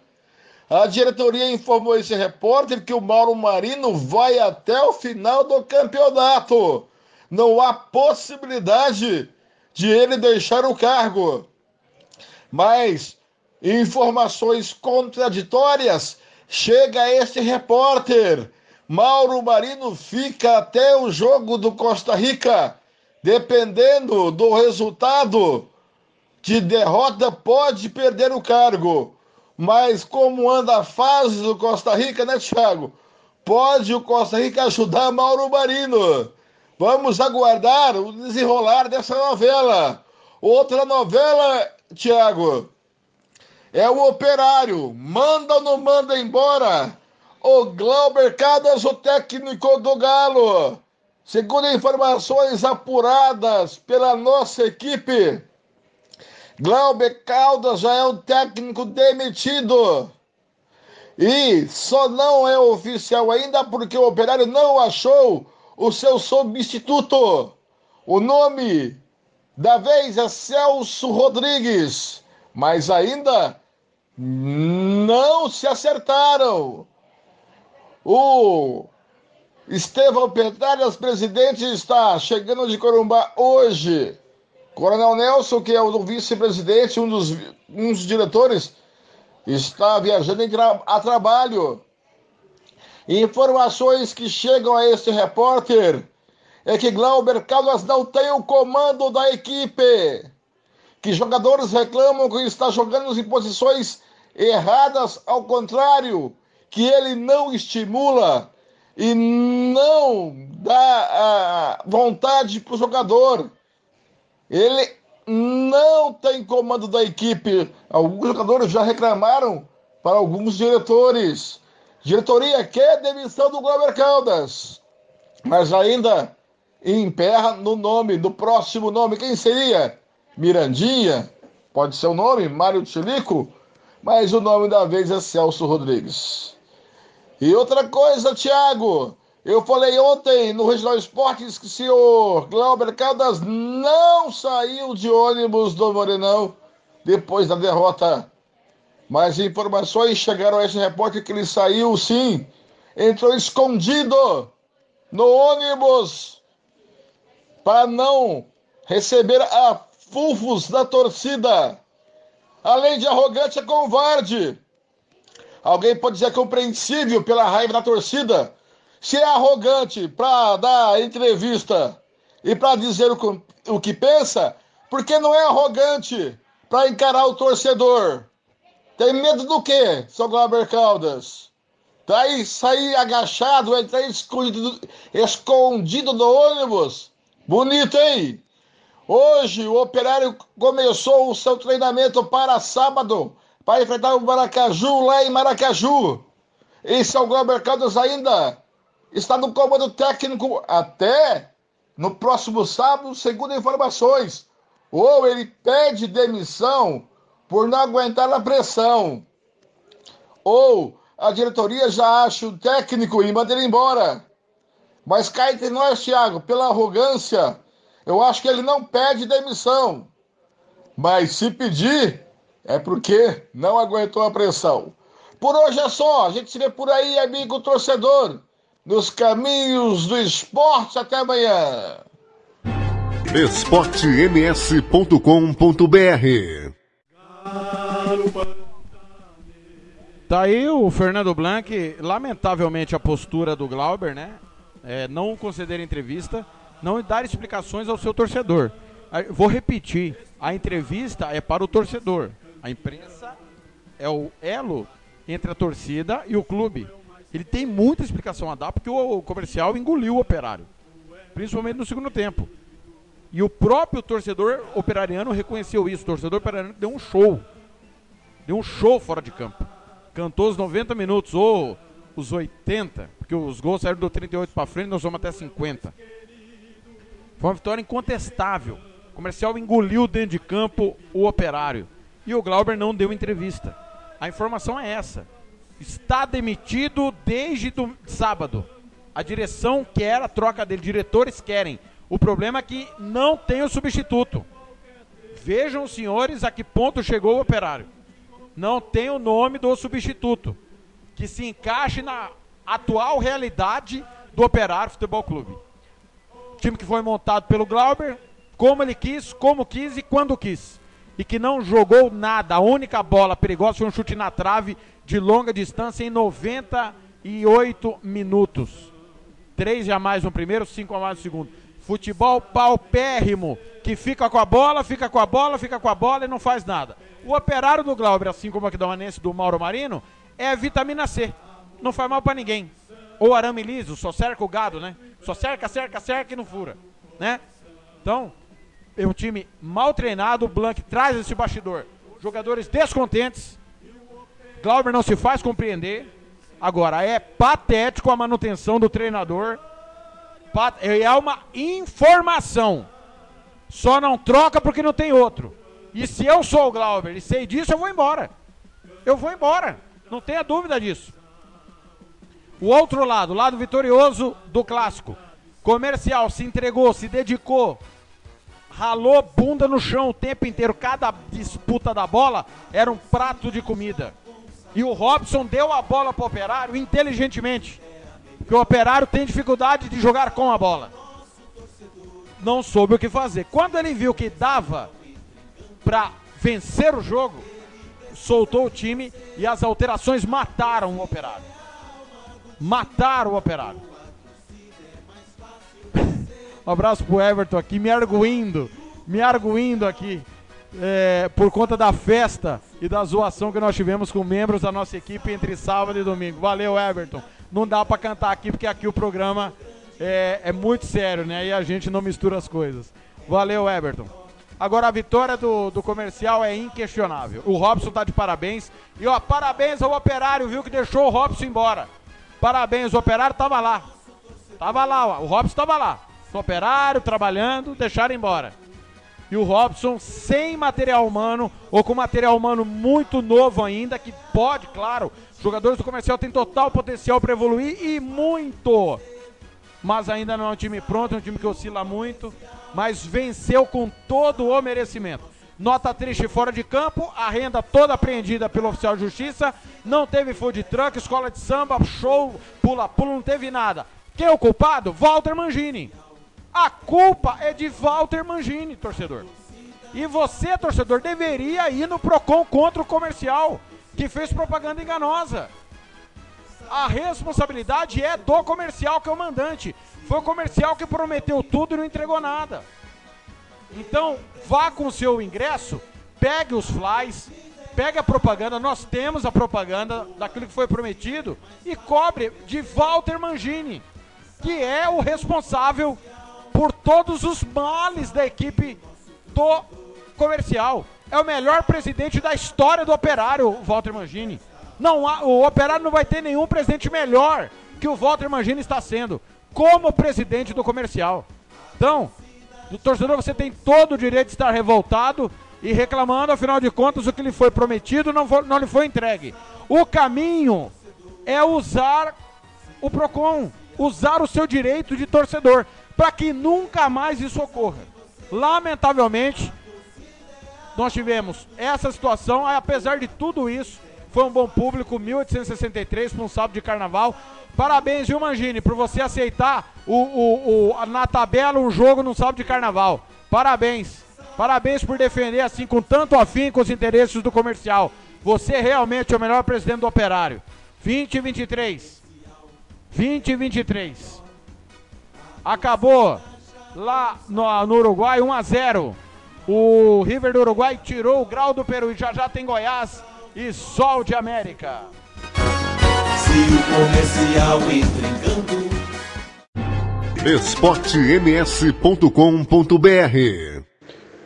a diretoria informou esse repórter que o Mauro Marino vai até o final do campeonato. Não há possibilidade de ele deixar o cargo. Mas informações contraditórias chega a este repórter. Mauro Marino fica até o jogo do Costa Rica. Dependendo do resultado de derrota, pode perder o cargo. Mas como anda a fase do Costa Rica, né, Thiago? Pode o Costa Rica ajudar Mauro Marino. Vamos aguardar o desenrolar dessa novela. Outra novela, Thiago, é o operário. Manda ou não manda embora? O Glauber Caldas, o técnico do Galo. Segundo informações apuradas pela nossa equipe, Glauber Caldas já é um técnico demitido. E só não é oficial ainda porque o operário não achou o seu substituto. O nome da vez é Celso Rodrigues, mas ainda não se acertaram. O Estevão Petralhas, presidente, está chegando de Corumbá hoje. Coronel Nelson, que é o vice-presidente, um dos, um dos diretores, está viajando a trabalho. Informações que chegam a este repórter é que Glauber Caldas não tem o comando da equipe. Que jogadores reclamam que está jogando em posições erradas, ao contrário, que ele não estimula e não dá a vontade para o jogador. Ele não tem comando da equipe. Alguns jogadores já reclamaram para alguns diretores. Diretoria quer demissão do Glauber Caldas, mas ainda emperra no nome, no próximo nome. Quem seria? Mirandinha? Pode ser o nome? Mário Tilico? Mas o nome da vez é Celso Rodrigues. E outra coisa, Thiago, eu falei ontem no Regional Esportes que o senhor Glauber Caldas não saiu de ônibus do Morenão depois da derrota. Mas informações chegaram a esse repórter que ele saiu sim, entrou escondido no ônibus para não receber a fufos da torcida. Além de arrogante, é covarde. Alguém pode dizer compreensível pela raiva da torcida. Se é arrogante para dar entrevista e para dizer o, o que pensa, por que não é arrogante para encarar o torcedor? Tem medo do quê, seu Glauber Caldas? Daí sair agachado, entrar escondido, escondido no ônibus? Bonito, hein? Hoje o Operário começou o seu treinamento para sábado, para enfrentar o Maracaju lá em Maracaju. Esse é o Glauber Caldas ainda está no comando técnico até no próximo sábado, segundo informações. Ou ele pede demissão por não aguentar a pressão. Ou a diretoria já acha o técnico e manda ele embora. Mas cá entre nós, Thiago, pela arrogância eu acho que ele não pede demissão. Mas se pedir, é porque não aguentou a pressão. Por hoje é só. A gente se vê por aí, amigo torcedor, nos caminhos do esporte. Até amanhã.
esportems.com.br
Tá aí o Fernando Blanc, lamentavelmente a postura do Glauber, né? É, não conceder entrevista não dar explicações ao seu torcedor. Vou repetir: a entrevista é para o torcedor. A imprensa é o elo entre a torcida e o clube. Ele tem muita explicação a dar porque o comercial engoliu o operário, principalmente no segundo tempo. E o próprio torcedor operariano reconheceu isso. O torcedor operariano deu um show. Deu um show fora de campo. Cantou os 90 minutos ou os 80, porque os gols saíram do 38 para frente, nós vamos até 50. Foi uma vitória incontestável. O comercial engoliu dentro de campo o operário. E o Glauber não deu entrevista. A informação é essa. Está demitido desde do sábado. A direção quer a troca dele, diretores querem. O problema é que não tem o substituto. Vejam, senhores, a que ponto chegou o operário. Não tem o nome do substituto que se encaixe na atual realidade do Operário Futebol Clube. Time que foi montado pelo Glauber, como ele quis, como quis e quando quis. E que não jogou nada. A única bola perigosa foi um chute na trave de longa distância em 98 minutos. Três a mais no primeiro, cinco a mais no segundo. Futebol paupérrimo, que fica com a bola, fica com a bola, fica com a bola e não faz nada. O operário do Glauber, assim como aqui do Manense do Mauro Marino, é vitamina C. Não faz mal para ninguém. Ou arame liso, só cerca o gado, né? Só cerca, cerca, cerca e não fura, né? Então, é um time mal treinado, o Blanc traz esse bastidor. Jogadores descontentes. Glauber não se faz compreender. Agora, é patético a manutenção do treinador. É uma informação. Só não troca porque não tem outro. E se eu sou o Glauber e sei disso, eu vou embora. Eu vou embora. Não tenha dúvida disso. O outro lado, o lado vitorioso do clássico. Comercial se entregou, se dedicou, ralou bunda no chão o tempo inteiro. Cada disputa da bola era um prato de comida. E o Robson deu a bola para o operário inteligentemente. Porque o operário tem dificuldade de jogar com a bola. Não soube o que fazer. Quando ele viu que dava para vencer o jogo, soltou o time e as alterações mataram o operário. Mataram o operário. [laughs] um abraço pro Everton aqui, me arguindo, me arguindo aqui. É, por conta da festa e da zoação que nós tivemos com membros da nossa equipe entre sábado e domingo. Valeu, Everton. Não dá para cantar aqui porque aqui o programa é, é, muito sério, né? E a gente não mistura as coisas. Valeu, Everton. Agora a vitória do, do comercial é inquestionável. O Robson tá de parabéns. E ó, parabéns ao operário, viu, que deixou o Robson embora. Parabéns, o operário tava lá. Tava lá, ó, o Robson tava lá. O operário trabalhando, deixaram embora. E o Robson sem material humano, ou com material humano muito novo ainda, que pode, claro, jogadores do comercial têm total potencial para evoluir e muito. Mas ainda não é um time pronto, é um time que oscila muito mas venceu com todo o merecimento. Nota triste fora de campo, a renda toda apreendida pelo oficial de justiça, não teve food truck, escola de samba, show, pula-pula, não teve nada. Quem é o culpado? Walter Mangini. A culpa é de Walter Mangini, torcedor. E você, torcedor, deveria ir no PROCON contra o comercial, que fez propaganda enganosa. A responsabilidade é do comercial, que é o mandante. Foi o comercial que prometeu tudo e não entregou nada. Então, vá com o seu ingresso, pegue os flies, pegue a propaganda, nós temos a propaganda daquilo que foi prometido e cobre de Walter Mangini, que é o responsável por todos os males da equipe do comercial. É o melhor presidente da história do operário, Walter Mangini. Não o operário não vai ter nenhum presidente melhor que o Walter Mangini está sendo como presidente do comercial. Então, o torcedor, você tem todo o direito de estar revoltado e reclamando, afinal de contas, o que lhe foi prometido não, foi, não lhe foi entregue. O caminho é usar o PROCON, usar o seu direito de torcedor, para que nunca mais isso ocorra. Lamentavelmente, nós tivemos essa situação, apesar de tudo isso, foi um bom público, 1863 para um sábado de carnaval. Parabéns, viu, Mangini, por você aceitar o, o, o, na tabela um jogo no sábado de carnaval. Parabéns. Parabéns por defender assim com tanto afim com os interesses do comercial. Você realmente é o melhor presidente do operário. 2023. 2023. Acabou lá no, no Uruguai 1 a 0. O River do Uruguai tirou o grau do Peru e já já tem Goiás e Sol de América.
Esportems.com.br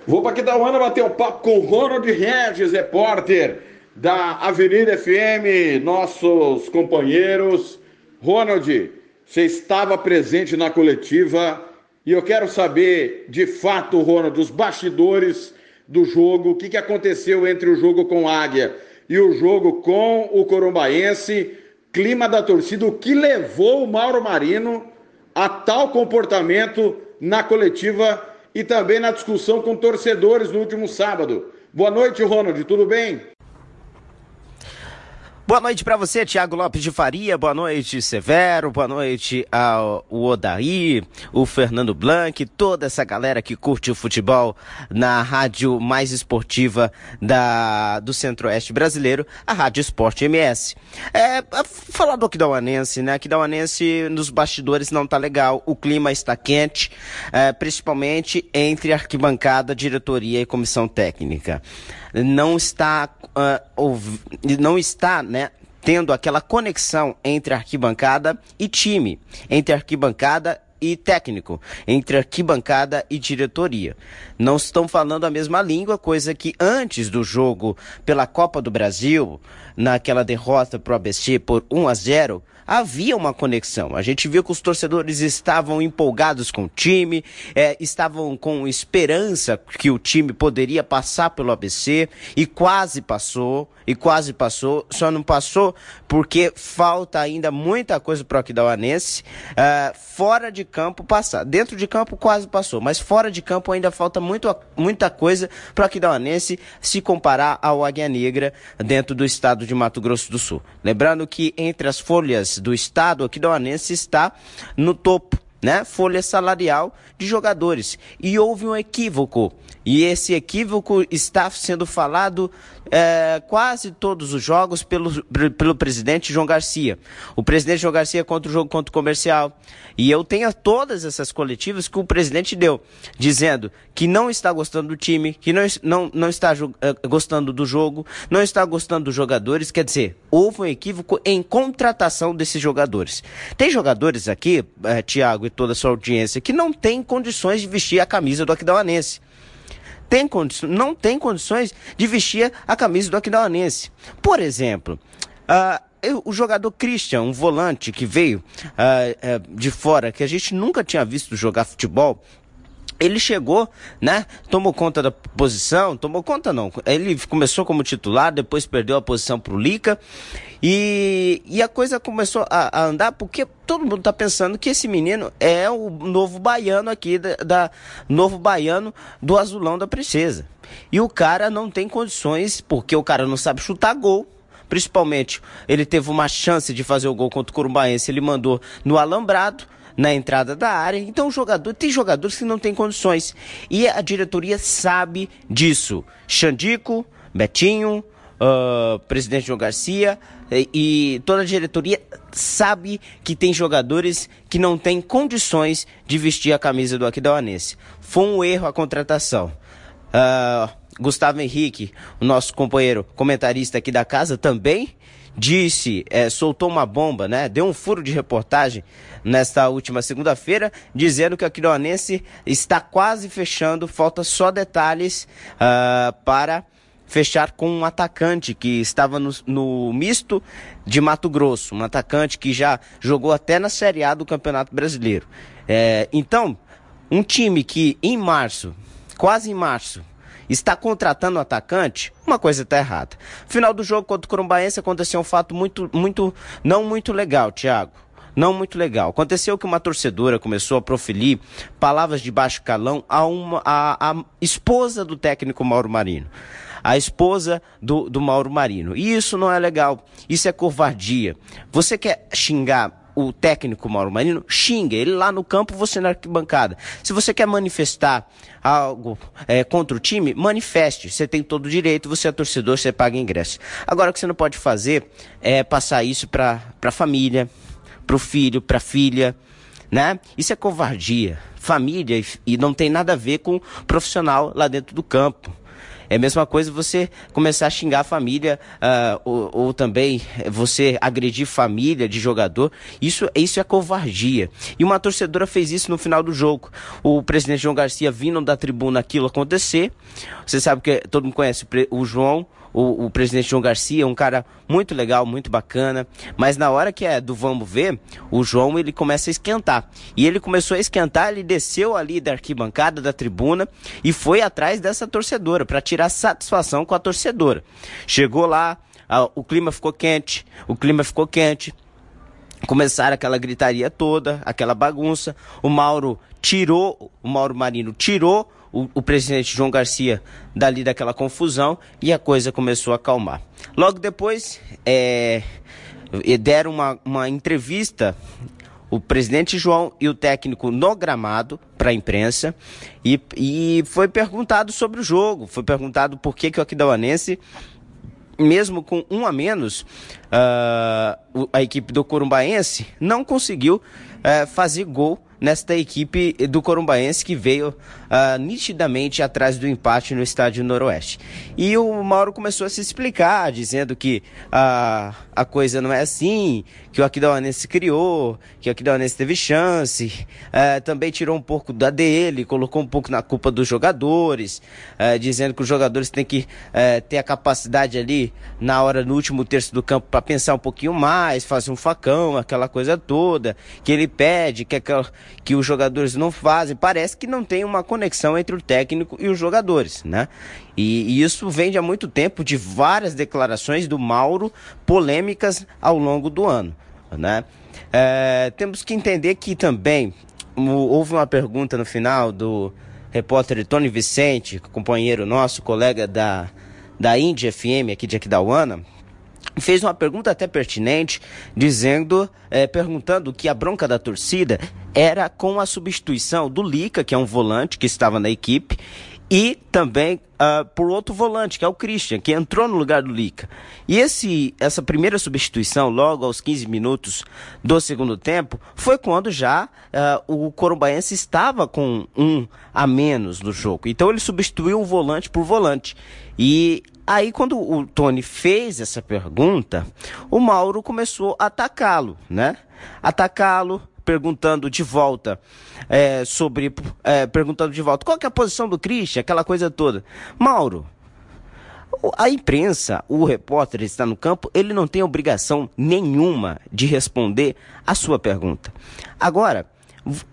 Vou para Aquidauana bater um papo com o Ronald Regis, repórter da Avenida FM, nossos companheiros. Ronald, você estava presente na coletiva e eu quero saber, de fato, Ronald, os bastidores do jogo, o que, que aconteceu entre o jogo com Águia e o jogo com o Corumbaense clima da torcida, o que levou o Mauro Marino a tal comportamento na coletiva e também na discussão com torcedores no último sábado. Boa noite, Ronald, tudo bem?
Boa noite para você, Tiago Lopes de Faria. Boa noite, Severo. Boa noite ao Odaí, o Fernando Blanc, toda essa galera que curte o futebol na rádio mais esportiva da, do Centro-Oeste brasileiro, a Rádio Esporte MS. É, falar do Aquidauanense, né? Aquidauanense nos bastidores não tá legal, o clima está quente, é, principalmente entre arquibancada, diretoria e comissão técnica. Não está, uh, não está, né? tendo aquela conexão entre arquibancada e time, entre arquibancada e técnico, entre arquibancada e diretoria. Não estão falando a mesma língua, coisa que antes do jogo pela Copa do Brasil, naquela derrota para o ABC por 1 a 0, havia uma conexão. A gente viu que os torcedores estavam empolgados com o time, é, estavam com esperança que o time poderia passar pelo ABC e quase passou, e quase passou, só não passou porque falta ainda muita coisa para o Aquidauanense, uh, fora de campo passar. Dentro de campo quase passou, mas fora de campo ainda falta muito, muita coisa para o Aquidauanense se comparar ao Águia Negra dentro do estado de Mato Grosso do Sul. Lembrando que entre as folhas do estado aquidauanense está no topo, né? Folha salarial de jogadores. E houve um equívoco. E esse equívoco está sendo falado é, quase todos os jogos pelo, pelo presidente João Garcia. O presidente João Garcia contra o jogo contra o comercial. E eu tenho todas essas coletivas que o presidente deu, dizendo que não está gostando do time, que não, não, não está uh, gostando do jogo, não está gostando dos jogadores. Quer dizer, houve um equívoco em contratação desses jogadores. Tem jogadores aqui, uh, Tiago e toda a sua audiência, que não têm condições de vestir a camisa do Aquidauanense tem não tem condições de vestir a camisa do Aquidauanense. Por exemplo, uh, o jogador Christian, um volante que veio uh, uh, de fora, que a gente nunca tinha visto jogar futebol, ele chegou, né? Tomou conta da posição, tomou conta não. Ele começou como titular, depois perdeu a posição pro Lica. E, e a coisa começou a, a andar porque todo mundo tá pensando que esse menino é o novo baiano aqui, da, da novo baiano do azulão da princesa. E o cara não tem condições, porque o cara não sabe chutar gol. Principalmente, ele teve uma chance de fazer o gol contra o Corumbaense, ele mandou no alambrado na entrada da área. Então jogador tem jogadores que não têm condições e a diretoria sabe disso. Xandico, Betinho, uh, presidente João Garcia e, e, toda a diretoria sabe que tem jogadores que não têm condições de vestir a camisa do Aquidauanense. Foi um erro a contratação. Uh, Gustavo Henrique, o nosso companheiro comentarista aqui da casa, também disse, é, soltou uma bomba, né? Deu um furo de reportagem nesta última segunda-feira, dizendo que o Aquidauanense está quase fechando, falta só detalhes uh, para fechar com um atacante que estava no, no, misto de Mato Grosso, um atacante que já jogou até na Série A do Campeonato Brasileiro. É, então, um time que em março, quase em março, está contratando um atacante, uma coisa está errada. Final do jogo contra o Corumbaense aconteceu um fato muito, muito, não muito legal, Thiago. Não muito legal. Aconteceu que uma torcedora começou a proferir palavras de baixo calão a, uma, a, a esposa do técnico Mauro Marino a esposa do, do Mauro Marino. E isso não é legal, isso é covardia. Você quer xingar o técnico Mauro Marino, xinga ele lá no campo, você na arquibancada. Se você quer manifestar algo é, contra o time, manifeste. Você tem todo o direito, você é torcedor, você paga ingresso. Agora, o que você não pode fazer é passar isso para a família, para o filho, para a filha, né? Isso é covardia. Família e não tem nada a ver com profissional lá dentro do campo. É a mesma coisa você começar a xingar a família uh, ou, ou, também você agredir família de jogador. Isso, isso é covardia. E uma torcedora fez isso no final do jogo. O presidente João Garcia vindo da tribuna aquilo acontecer. Você sabe que todo mundo conhece o João o, o, presidente João Garcia, um cara muito legal, muito bacana. Mas na hora que é do vamos ver, o João ele começa a esquentar. E ele começou a esquentar, ele desceu ali da arquibancada, da tribuna e foi atrás dessa torcedora para tirar satisfação com a torcedora. Chegou lá, a, o clima ficou quente, o clima ficou quente. começaram aquela gritaria toda, aquela bagunça. O Mauro tirou, o Mauro Marino tirou o, o, presidente João Garcia dali daquela confusão e a coisa começou a acalmar. Logo depois, é, deram uma, uma entrevista o presidente João e o técnico no gramado para a imprensa e, e foi perguntado sobre o jogo, foi perguntado por que, que o Aquidauanense mesmo com um a menos, uh, a equipe do Corumbaense não conseguiu uh, fazer gol nesta equipe do Corumbaense que veio uh, nitidamente atrás do empate no estádio Noroeste. E o Mauro começou a se explicar, dizendo que uh, a coisa não é assim, que o Aquidauanense criou, que o Aquidauanense teve chance, uh, também tirou um pouco da dele, colocou um pouco na culpa dos jogadores, uh, dizendo que os jogadores têm que uh, ter a capacidade ali na hora, no último terço do campo, para pensar um pouquinho mais, fazer um facão, aquela coisa toda, que ele pede, que, aquela, que os jogadores não fazem. Parece que não tem uma conexão entre o técnico e os jogadores, né? E, e isso vem de há muito tempo de várias declarações do Mauro polêmicas ao longo do ano, né? É, temos que entender que também houve uma pergunta no final do repórter Tony Vicente, companheiro nosso, colega da, da Índia FM aqui de Aquidauana, fez uma pergunta até pertinente, dizendo, é, perguntando que a bronca da torcida era com a substituição do Lica, que é um volante que estava na equipe, e também uh, por outro volante, que é o Christian, que entrou no lugar do Lica. E esse, essa primeira substituição, logo aos 15 minutos do segundo tempo, foi quando já uh, o Corumbaense estava com um a menos no jogo. Então ele substituiu um volante por volante. E aí, quando o Tony fez essa pergunta, o Mauro começou a atacá-lo, né? Atacá-lo, perguntando de volta é, sobre. É, perguntando de volta qual é a posição do Christian, aquela coisa toda. Mauro, a imprensa, o repórter está no campo, ele não tem obrigação nenhuma de responder a sua pergunta. Agora,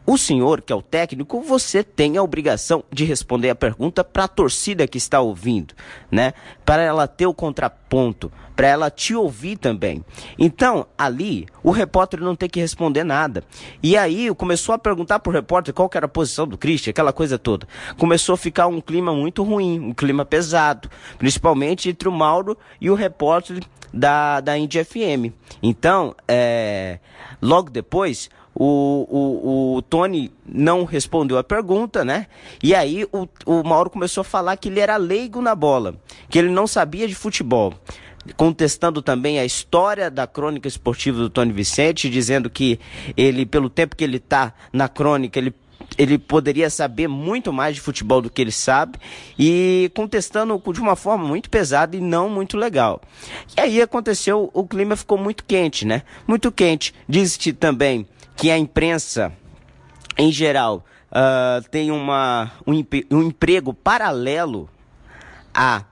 o senhor, que é o técnico, você tem a obrigação de responder a pergunta para a torcida que está ouvindo, né? Para ela ter o contraponto, para ela te ouvir também. Então, ali, o repórter não tem que responder nada. E aí, começou a perguntar para o repórter qual era a posição do Christian, aquela coisa toda. Começou a ficar um clima muito ruim, um clima pesado, principalmente entre o Mauro e o repórter da, da Indy FM. Então, é, logo depois, o, o, o Tony não respondeu a pergunta, né? E aí o, o Mauro começou a falar que ele era leigo na bola, que ele não sabia de futebol contestando também a história da crônica esportiva do Tony Vicente, dizendo que ele, pelo tempo que ele está na crônica, ele ele poderia saber muito mais de futebol do que ele sabe e contestando de uma forma muito pesada e não muito legal. E aí aconteceu, o clima ficou muito quente, né? Muito quente. Diz-se também que a imprensa, em geral, uh, tem uma, um, um emprego paralelo à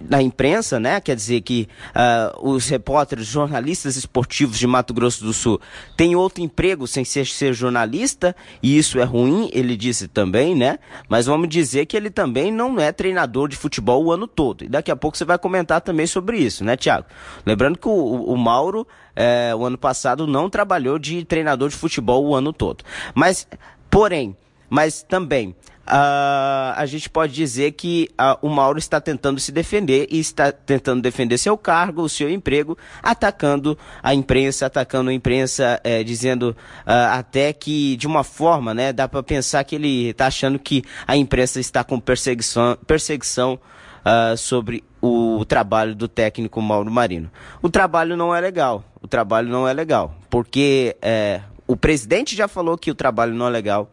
na imprensa, né? Quer dizer que uh, os repórteres, jornalistas esportivos de Mato Grosso do Sul têm outro emprego sem ser, ser jornalista, e isso é ruim, ele disse também, né? Mas vamos dizer que ele também não é treinador de futebol o ano todo. E daqui a pouco você vai comentar também sobre isso, né, Tiago? Lembrando que o, o Mauro é, o ano passado não trabalhou de treinador de futebol o ano todo. Mas, porém, mas também Uh, a gente pode dizer que uh, o Mauro está tentando se defender e está tentando defender seu cargo, o seu emprego, atacando a imprensa, atacando a imprensa, eh, dizendo uh, até que, de uma forma, né, dá para pensar que ele está achando que a imprensa está com perseguição, perseguição sobre o trabalho do técnico Mauro Marino. O trabalho não é legal, o trabalho não é legal, porque eh, o presidente já falou que o trabalho não é legal.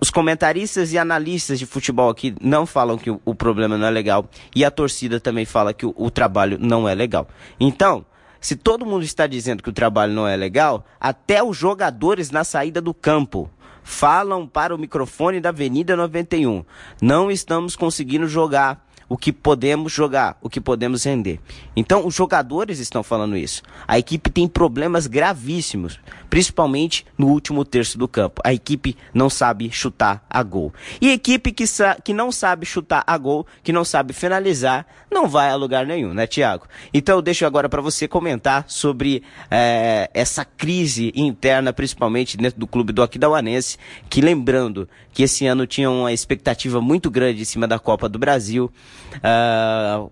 Os comentaristas e analistas de futebol aqui não falam que o, problema não é legal. E a torcida também fala que o, o trabalho não é legal. Então, se todo mundo está dizendo que o trabalho não é legal, até os jogadores na saída do campo falam para o microfone da Avenida 91. Não estamos conseguindo jogar o que podemos jogar, o que podemos render. Então, os jogadores estão falando isso. A equipe tem problemas gravíssimos, principalmente no último terço do campo. A equipe não sabe chutar a gol. E equipe que, que não sabe chutar a gol, que não sabe finalizar, não vai a lugar nenhum, né, Tiago? Então, eu deixo agora para você comentar sobre é, essa crise interna, principalmente dentro do clube do Aquidauanense, que lembrando que esse ano tinha uma expectativa muito grande em cima da Copa do Brasil. Uh,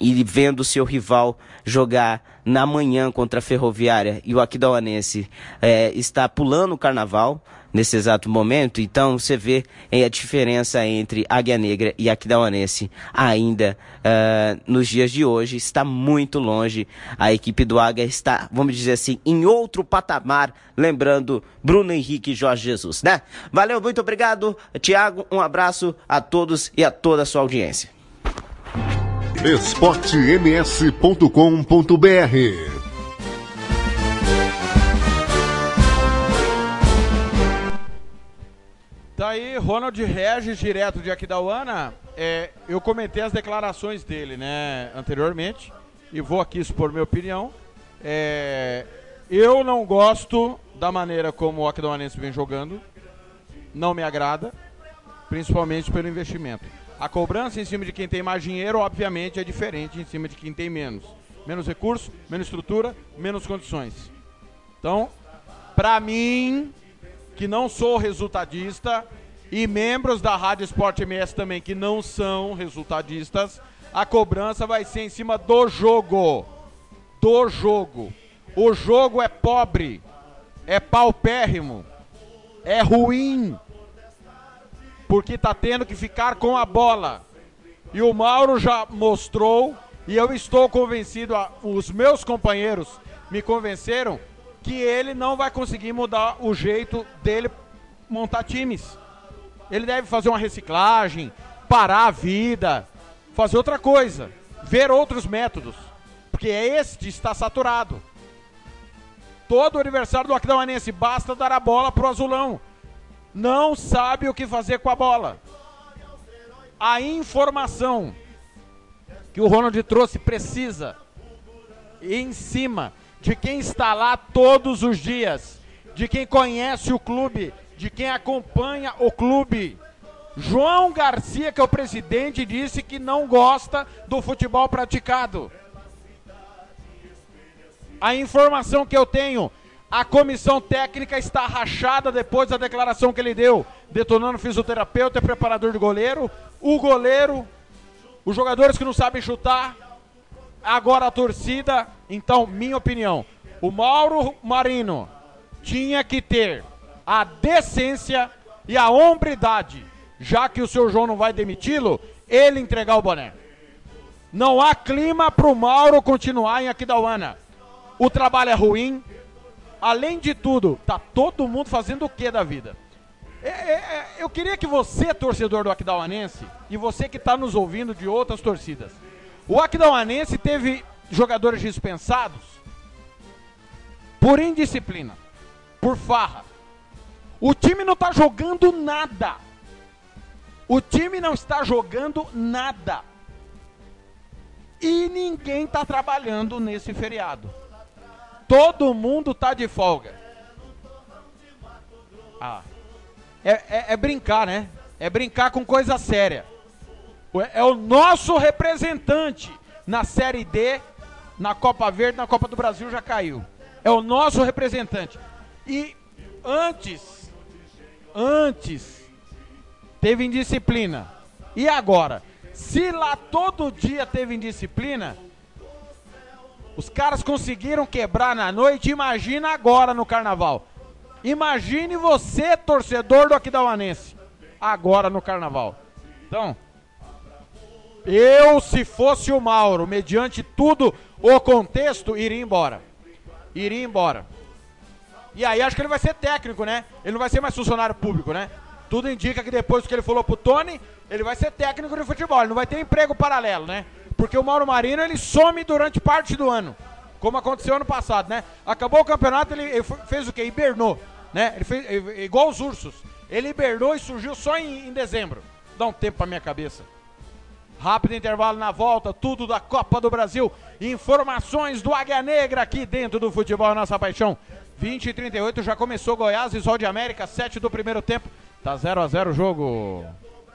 e vendo seu rival jogar na manhã contra a Ferroviária e o Aquidauanense é, está pulando o carnaval nesse exato momento, então você vê é, a diferença entre Águia Negra e Aquidauanense ainda uh, nos dias de hoje, está muito longe, a equipe do Águia está, vamos dizer assim, em outro patamar, lembrando Bruno Henrique e Jorge Jesus, né? Valeu, muito obrigado, Tiago, um abraço a todos e a toda a sua audiência
esportems.com.br
Tá aí, Ronald Regis, direto de Aquidauana. É, eu comentei as declarações dele, né, anteriormente, e vou aqui expor minha opinião. É, eu não gosto da maneira como o Aquidauanense vem jogando. Não me agrada, principalmente pelo investimento. A cobrança em cima de quem tem mais dinheiro, obviamente, é diferente em cima de quem tem menos. Menos recurso, menos estrutura, menos condições. Então, para mim, que não sou resultadista, e membros da Rádio Sport MS também que não são resultadistas, a cobrança vai ser em cima do jogo. Do jogo. O jogo é pobre, é paupérrimo, é ruim porque está tendo que ficar com a bola. E o Mauro já mostrou, e eu estou convencido, os meus companheiros me convenceram, que ele não vai conseguir mudar o jeito dele montar times. Ele deve fazer uma reciclagem, parar a vida, fazer outra coisa, ver outros métodos, porque este está saturado. Todo o aniversário do Aquidauanense basta dar a bola pro azulão não sabe o que fazer com a bola. A informação que o Ronald trouxe precisa em cima de quem está lá todos os dias, de quem conhece o clube, de quem acompanha o clube. João Garcia, que é o presidente, disse que não gosta do futebol praticado. A informação que eu tenho a comissão técnica está rachada depois da declaração que ele deu, detonando fisioterapeuta e preparador de goleiro, o goleiro, os jogadores que não sabem chutar, agora a torcida. Então, minha opinião, o Mauro Marino tinha que ter a decência e a hombridade, já que o seu João não vai demiti-lo, ele entregar o boné. Não há clima para o Mauro continuar em Aquidauana. O trabalho é ruim, além de tudo, tá todo mundo fazendo o que da vida? É, é, é, eu queria que você, torcedor do Aquidauanense, e você que está nos ouvindo de outras torcidas, o Aquidauanense teve jogadores dispensados por indisciplina, por farra. O time não está jogando nada. O time não está jogando nada. E ninguém está trabalhando nesse feriado. Todo mundo tá de folga. Ah. É, é, é brincar, né? É brincar com coisa séria. É o nosso representante na Série D, na Copa Verde, na Copa do Brasil já caiu. É o nosso representante. E antes, antes, teve indisciplina. E agora? Se lá todo dia teve indisciplina, os caras conseguiram quebrar na noite, imagina agora no carnaval. Imagine você, torcedor do Aquidauanense, agora no carnaval. Então, eu, se fosse o Mauro, mediante tudo o contexto, iria embora. Iria embora. E aí acho que ele vai ser técnico, né? Ele não vai ser mais funcionário público, né? Tudo indica que depois do que ele falou pro Tony, ele vai ser técnico de futebol. Ele não vai ter emprego paralelo, né? Porque o Mauro Marino ele some durante parte do ano, como aconteceu ano passado, né? Acabou o campeonato, ele, ele fez o quê? Hibernou, né? Ele fez igual os ursos. Ele hibernou e surgiu só em, em dezembro. Dá um tempo pra minha cabeça. Rápido intervalo na volta, tudo da Copa do Brasil. Informações do Águia Negra aqui dentro do futebol, é nossa paixão. 20 e 38 já começou Goiás e Sol de América, 7 do primeiro tempo. Tá 0 a 0 o jogo.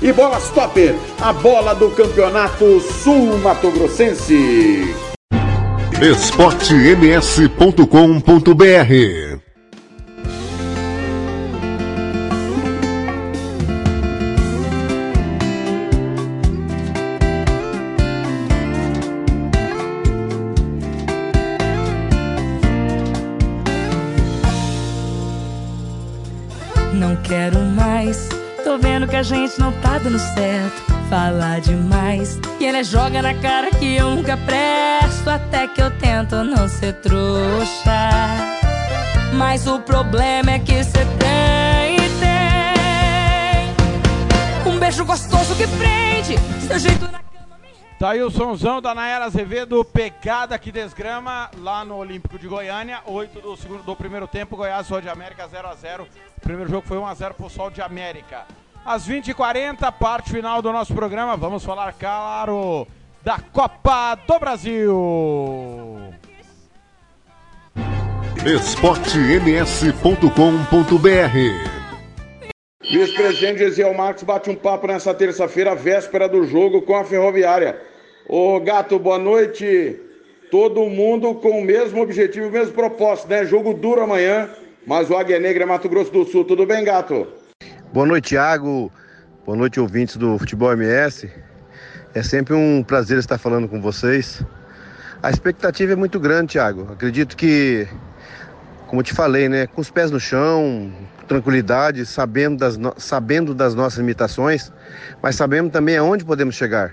E bola Stopper, a bola do Campeonato Sul Mato Grossense.
esportems.com.br
que a gente não tá dando certo. Falar demais, e ele joga na cara que eu nunca presto. Até que eu tento não ser trouxa. Mas o problema é que cê tem, tem um beijo gostoso que prende. Seu jeito na
Tá aí o somzão da Nayara Azevedo, pegada que desgrama lá no Olímpico de Goiânia, 8 do, segundo, do primeiro tempo, Goiás Sol de América 0 a 0 O primeiro jogo foi 1 a 0 pro Sol de América. Às 20h40, parte final do nosso programa, vamos falar, claro, da Copa do Brasil.
esportems.com.br
Vice-presidente Gesiel Marcos bate um papo nessa terça-feira, véspera do jogo com a Ferroviária. Ô Gato, boa noite. Todo mundo com o mesmo objetivo, o mesmo propósito, né? Jogo duro amanhã, mas o Águia Negra é Mato Grosso do Sul. Tudo bem, Gato?
Boa noite, Thiago. Boa noite, ouvintes do Futebol MS. É sempre um prazer estar falando com vocês. A expectativa é muito grande, Thiago. Acredito que, como te falei, né, com os pés no chão, tranquilidade, sabendo das, sabendo das nossas limitações, mas sabendo também aonde podemos chegar.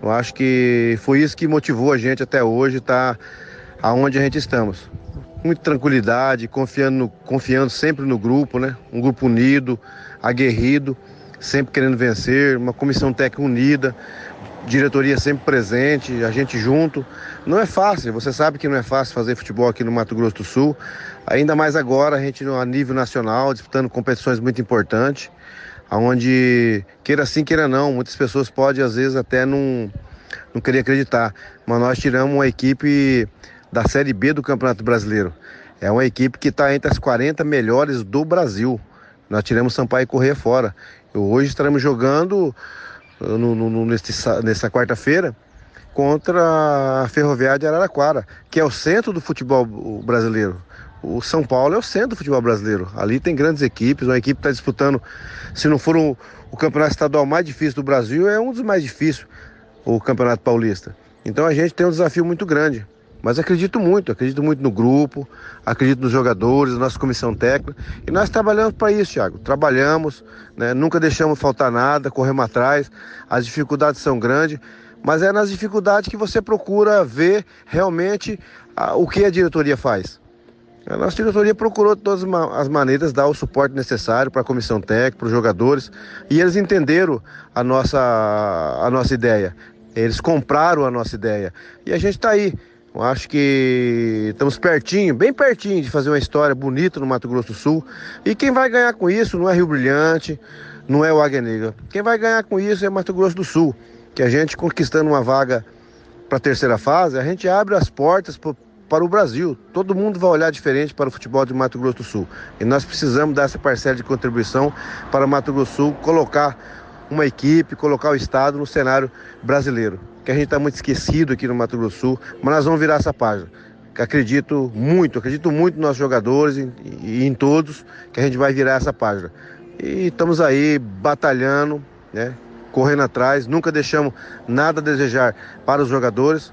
Eu acho que foi isso que motivou a gente até hoje estar tá aonde a gente estamos. Muita tranquilidade, confiando, confiando sempre no grupo, né? Um grupo unido, aguerrido, sempre querendo vencer, uma comissão técnica unida, diretoria sempre presente, a gente junto. Não é fácil, você sabe que não é fácil fazer futebol aqui no Mato Grosso do Sul. Ainda mais agora, a gente a nível nacional, disputando competições muito importantes, onde, queira sim, queira não, muitas pessoas podem às vezes até não, não querer acreditar, mas nós tiramos uma equipe da Série B do Campeonato Brasileiro. É uma equipe que está entre as 40 melhores do Brasil. Nós tiramos Sampaio Corrêa fora. Hoje estaremos jogando no, no, nesse, nessa quarta-feira contra a Ferroviária de Araraquara, que é o centro do futebol brasileiro. O São Paulo é o centro do futebol brasileiro. Ali tem grandes equipes, uma equipe está disputando, se não for o, o campeonato estadual mais difícil do Brasil, é um dos mais difíceis, o Campeonato Paulista. Então a gente tem um desafio muito grande. Mas acredito muito, acredito muito no grupo, acredito nos jogadores, na nossa comissão técnica. E nós trabalhamos para isso, Thiago. Trabalhamos, né? nunca deixamos faltar nada, corremos atrás. As dificuldades são grandes, mas é nas dificuldades que você procura ver realmente a, o que a diretoria faz. A nossa diretoria procurou de todas as maneiras dar o suporte necessário para a comissão técnica, para os jogadores, e eles entenderam a nossa, a nossa ideia. Eles compraram a nossa ideia. E a gente está aí. Eu acho que estamos pertinho, bem pertinho de fazer uma história bonita no Mato Grosso do Sul. E quem vai ganhar com isso não é Rio Brilhante, não é o Águia Negra. Quem vai ganhar com isso é Mato Grosso do Sul. Que a gente conquistando uma vaga para a terceira fase, a gente abre as portas para o Brasil. Todo mundo vai olhar diferente para o futebol de Mato Grosso do Sul. E nós precisamos dar essa parcela de contribuição para Mato Grosso do Sul colocar uma equipe, colocar o Estado no cenário brasileiro. Que a gente está muito esquecido aqui no Mato Grosso do Sul, mas nós vamos virar essa página. Acredito muito, acredito muito nos nossos jogadores e, em todos que a gente vai virar essa página. E estamos aí batalhando, né? correndo atrás, nunca deixamos nada a desejar para os jogadores.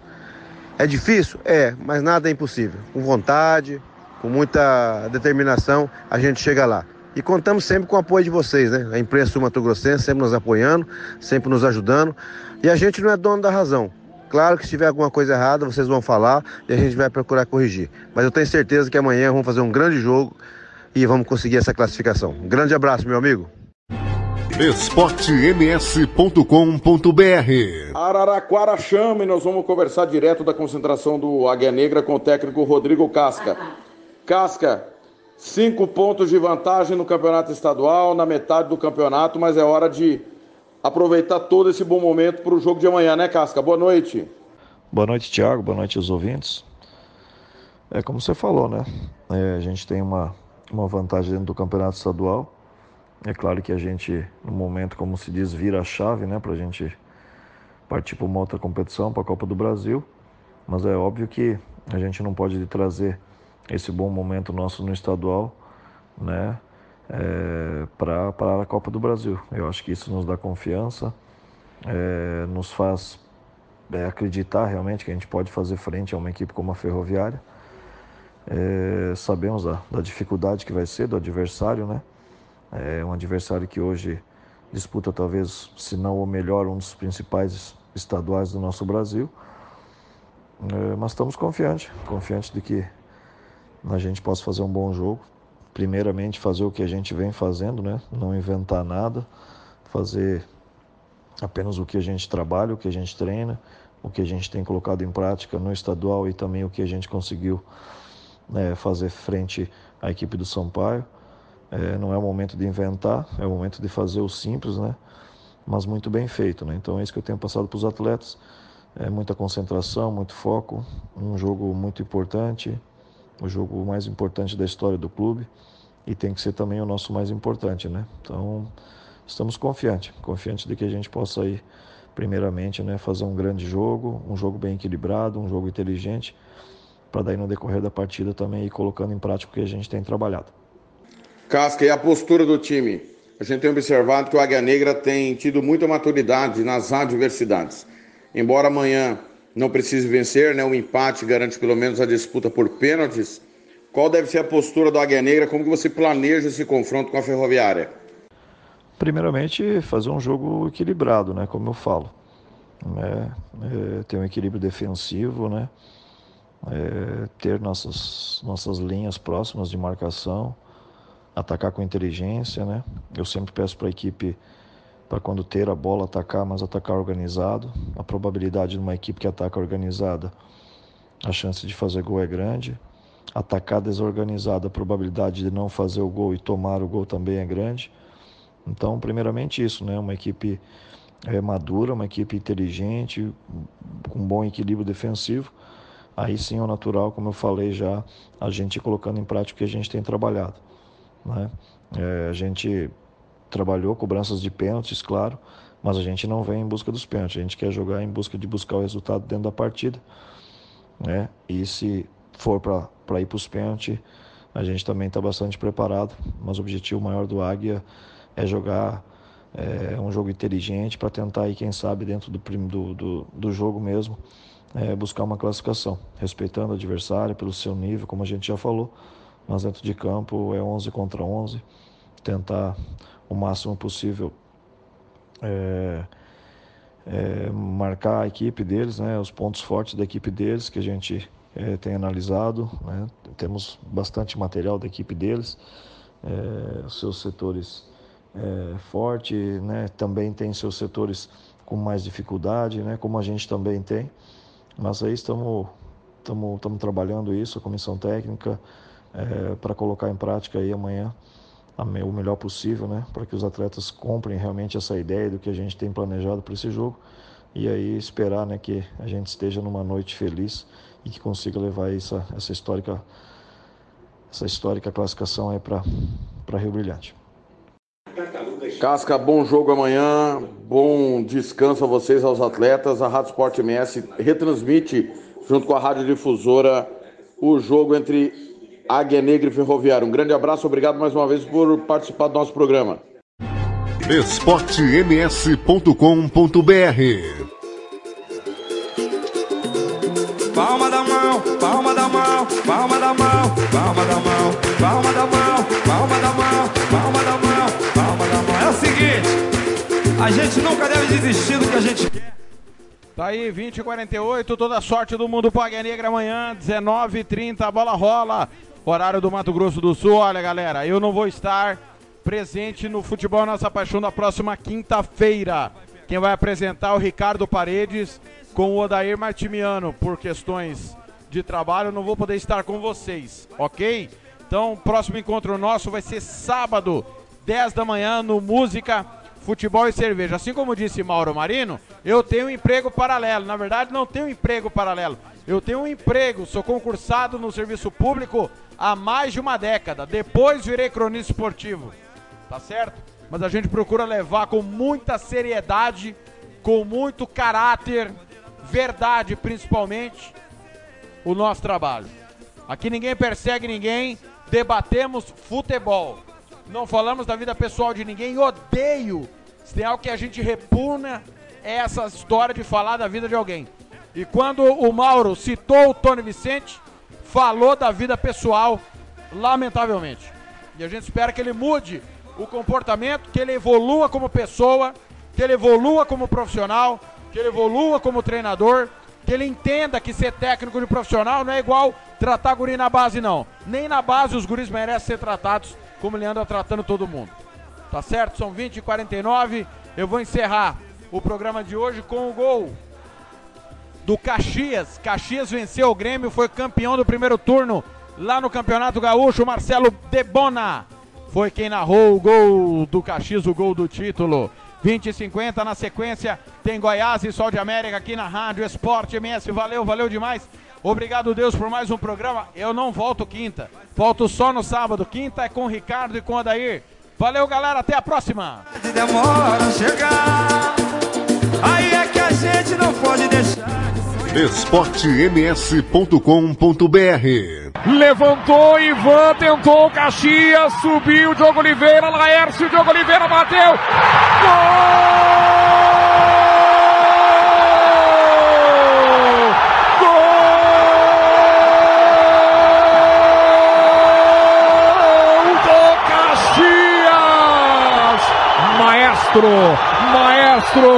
É difícil? É, mas nada é impossível. Com vontade, com muita determinação, a gente chega lá. E contamos sempre com o apoio de vocês, né? A imprensa Mato Grossense sempre nos apoiando, sempre nos ajudando. E a gente não é dono da razão. Claro que se tiver alguma coisa errada, vocês vão falar e a gente vai procurar corrigir. Mas eu tenho certeza que amanhã vamos fazer um grande jogo e vamos conseguir essa classificação. Um grande abraço, meu amigo.
esportems.com.br Araraquara chama e nós vamos conversar direto da concentração do Águia Negra com o técnico Rodrigo Casca. Casca, cinco pontos de vantagem no campeonato estadual, na metade do campeonato, mas é hora de aproveitar todo esse bom momento para o jogo de amanhã, né, Casca? Boa noite.
Boa noite, Thiago. Boa noite aos ouvintes. É como você falou, né? É, a gente tem uma, uma vantagem dentro do campeonato estadual. É claro que a gente, no momento, como se diz, vira a chave, né? Para a gente partir para uma outra competição, para a Copa do Brasil. Mas é óbvio que a gente não pode trazer esse bom momento nosso no estadual, né? É, para a Copa do Brasil. Eu acho que isso nos dá confiança, é, nos faz é, acreditar realmente que a gente pode fazer frente a uma equipe como a Ferroviária. Sabemos da, da, dificuldade que vai ser do adversário, né? É um adversário que hoje disputa talvez, se não o melhor, um dos principais estaduais do nosso Brasil. Mas estamos confiantes, confiantes de que a gente possa fazer um bom jogo primeiramente fazer o que a gente vem fazendo, né? Não inventar nada, fazer apenas o que a gente trabalha, o que a gente treina, o que a gente tem colocado em prática no estadual e também o que a gente conseguiu né, fazer frente à equipe do Sampaio. É, não é o momento de inventar, é o momento de fazer o simples, né? Mas muito bem feito, né? Então é isso que eu tenho passado para os atletas. É muita concentração, muito foco, um jogo muito importante, o jogo mais importante da história do clube e tem que ser também o nosso mais importante, né? Então, estamos confiantes, confiantes de que a gente possa ir, primeiramente, né, fazer um grande jogo, um jogo bem equilibrado, um jogo inteligente, para daí no decorrer da partida também ir colocando em prática o que a gente tem trabalhado.
Casca, e a postura do time? A gente tem observado que o Águia Negra tem tido muita maturidade nas adversidades. Embora amanhã não precise vencer, né? O empate garante pelo menos a disputa por pênaltis. Qual deve ser a postura do Águia Negra? Como que você planeja esse confronto com a Ferroviária?
Primeiramente, fazer um jogo equilibrado, né? Como eu falo. É, é, ter um equilíbrio defensivo, né? É, ter nossas, nossas linhas próximas de marcação, atacar com inteligência, né? Eu sempre peço para a equipe para quando ter a bola atacar, mas atacar organizado. A probabilidade de uma equipe que ataca organizada, a chance de fazer gol é grande. Atacar desorganizada, a probabilidade de não fazer o gol e tomar o gol também é grande. Então, primeiramente isso, né? Uma equipe é, madura, uma equipe inteligente, com bom equilíbrio defensivo. Aí sim é o natural, como eu falei já, a gente colocando em prática o que a gente tem trabalhado. Né? É, a gente trabalhou cobranças de pênaltis, claro, mas a gente não vem em busca dos pênaltis, a gente quer jogar em busca de buscar o resultado dentro da partida, né? E se for para ir para os pênaltis, a gente também está bastante preparado, mas o objetivo maior do Águia é jogar é, um jogo inteligente para tentar aí, quem sabe, dentro do, do, do, do jogo mesmo, é, buscar uma classificação, respeitando o adversário pelo seu nível, como a gente já falou, mas dentro de campo é 11 contra 11, tentar o máximo possível é, é, marcar a equipe deles, né, os pontos fortes da equipe deles que a gente é, tem analisado. Né, temos bastante material da equipe deles, é, seus setores é, fortes, né, também tem seus setores com mais dificuldade, né, como a gente também tem. Mas aí estamos, estamos, estamos trabalhando isso, a comissão técnica, é, para colocar em prática aí amanhã o melhor possível, né, para que os atletas comprem realmente essa ideia do que a gente tem planejado para esse jogo e aí esperar, né, que a gente esteja numa noite feliz e que consiga levar essa essa histórica essa histórica classificação aí para para Rio Brilhante.
Casca, bom jogo amanhã, bom descanso a vocês, aos atletas. A Rádio Sport MS retransmite, junto com a Rádio Difusora, o jogo entre Águia Negra e Ferroviário. Um grande abraço, obrigado mais uma vez por participar do nosso programa.
esportems.com.br
Palma da mão, palma da mão, palma da mão, palma da mão, palma da mão, palma da mão, palma da mão, palma da mão. É o seguinte, a gente nunca deve desistir do que a gente quer.
Tá aí, 20 e 48, toda a sorte do mundo pro Águia Negra amanhã, 19 h 30 a bola rola. Horário do Mato Grosso do Sul. Olha, galera, eu não vou estar presente no Futebol Nossa Paixão da próxima quinta-feira. Quem vai apresentar é o Ricardo Paredes com o Odair Martimiano. Por questões de trabalho, não vou poder estar com vocês, ok? Então, próximo encontro nosso vai ser sábado, 10 da manhã, no Música, Futebol e Cerveja. Assim como disse Mauro Marino, eu tenho um emprego paralelo. Na verdade, não tenho um emprego paralelo. Eu tenho um emprego, sou concursado no serviço público há mais de uma década. Depois virei cronista esportivo. Tá certo? Mas a gente procura levar com muita seriedade, com muito caráter, verdade principalmente, o nosso trabalho. Aqui ninguém persegue ninguém, debatemos futebol. Não falamos da vida pessoal de ninguém, odeio. Se tem algo que a gente repugna, é essa história de falar da vida de alguém. E quando o Mauro citou o Tony Vicente, falou da vida pessoal, lamentavelmente. E a gente espera que ele mude o comportamento, que ele evolua como pessoa, que ele evolua como profissional, que ele evolua como treinador, que ele entenda que ser técnico de profissional não é igual tratar guri na base, não. Nem na base os guris merecem ser tratados como ele anda tratando todo mundo. Tá certo? São 20 e 49 Eu vou encerrar o programa de hoje com o gol do Caxias. Caxias venceu o Grêmio, foi campeão do primeiro turno lá no Campeonato Gaúcho. Marcelo Debona foi quem narrou o gol do Caxias, o gol do título. 20 e 50 na sequência, tem Goiás e Sol de América aqui na Rádio Esporte MS. Valeu, valeu demais. Obrigado, Deus, por mais um programa. Eu não volto quinta, volto só no sábado. Quinta é com o Ricardo e com o Adair. Valeu, galera, até a próxima.
Demora chegar, aí a gente não pode deixar.
esportems.com.br
Levantou Ivan, tentou Caxias, subiu Diogo Oliveira, Laércio, Diogo Oliveira bateu. Gol! Gol do Caxias! Maestro, maestro,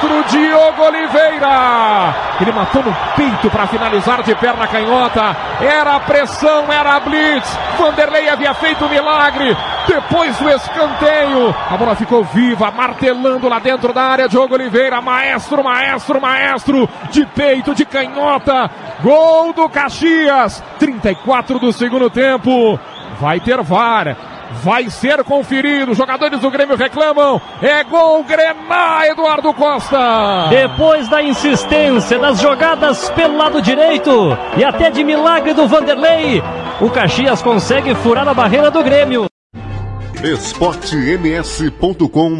maestro Diogo Oliveira. Ele matou no peito para finalizar de perna canhota. Era pressão, era blitz. Vanderlei havia feito um milagre. Depois do escanteio, a bola ficou viva, martelando lá dentro da área. Diogo Oliveira, maestro, maestro, maestro, de peito, de canhota. Gol do Caxias, 34 do segundo tempo. Vai ter VAR. Vai ser conferido. Os jogadores do Grêmio reclamam. É gol Grená, Eduardo Costa.
Depois da insistência das jogadas pelo lado direito e até de milagre do Vanderlei, o Caxias consegue furar a barreira do Grêmio.
esportems.com.br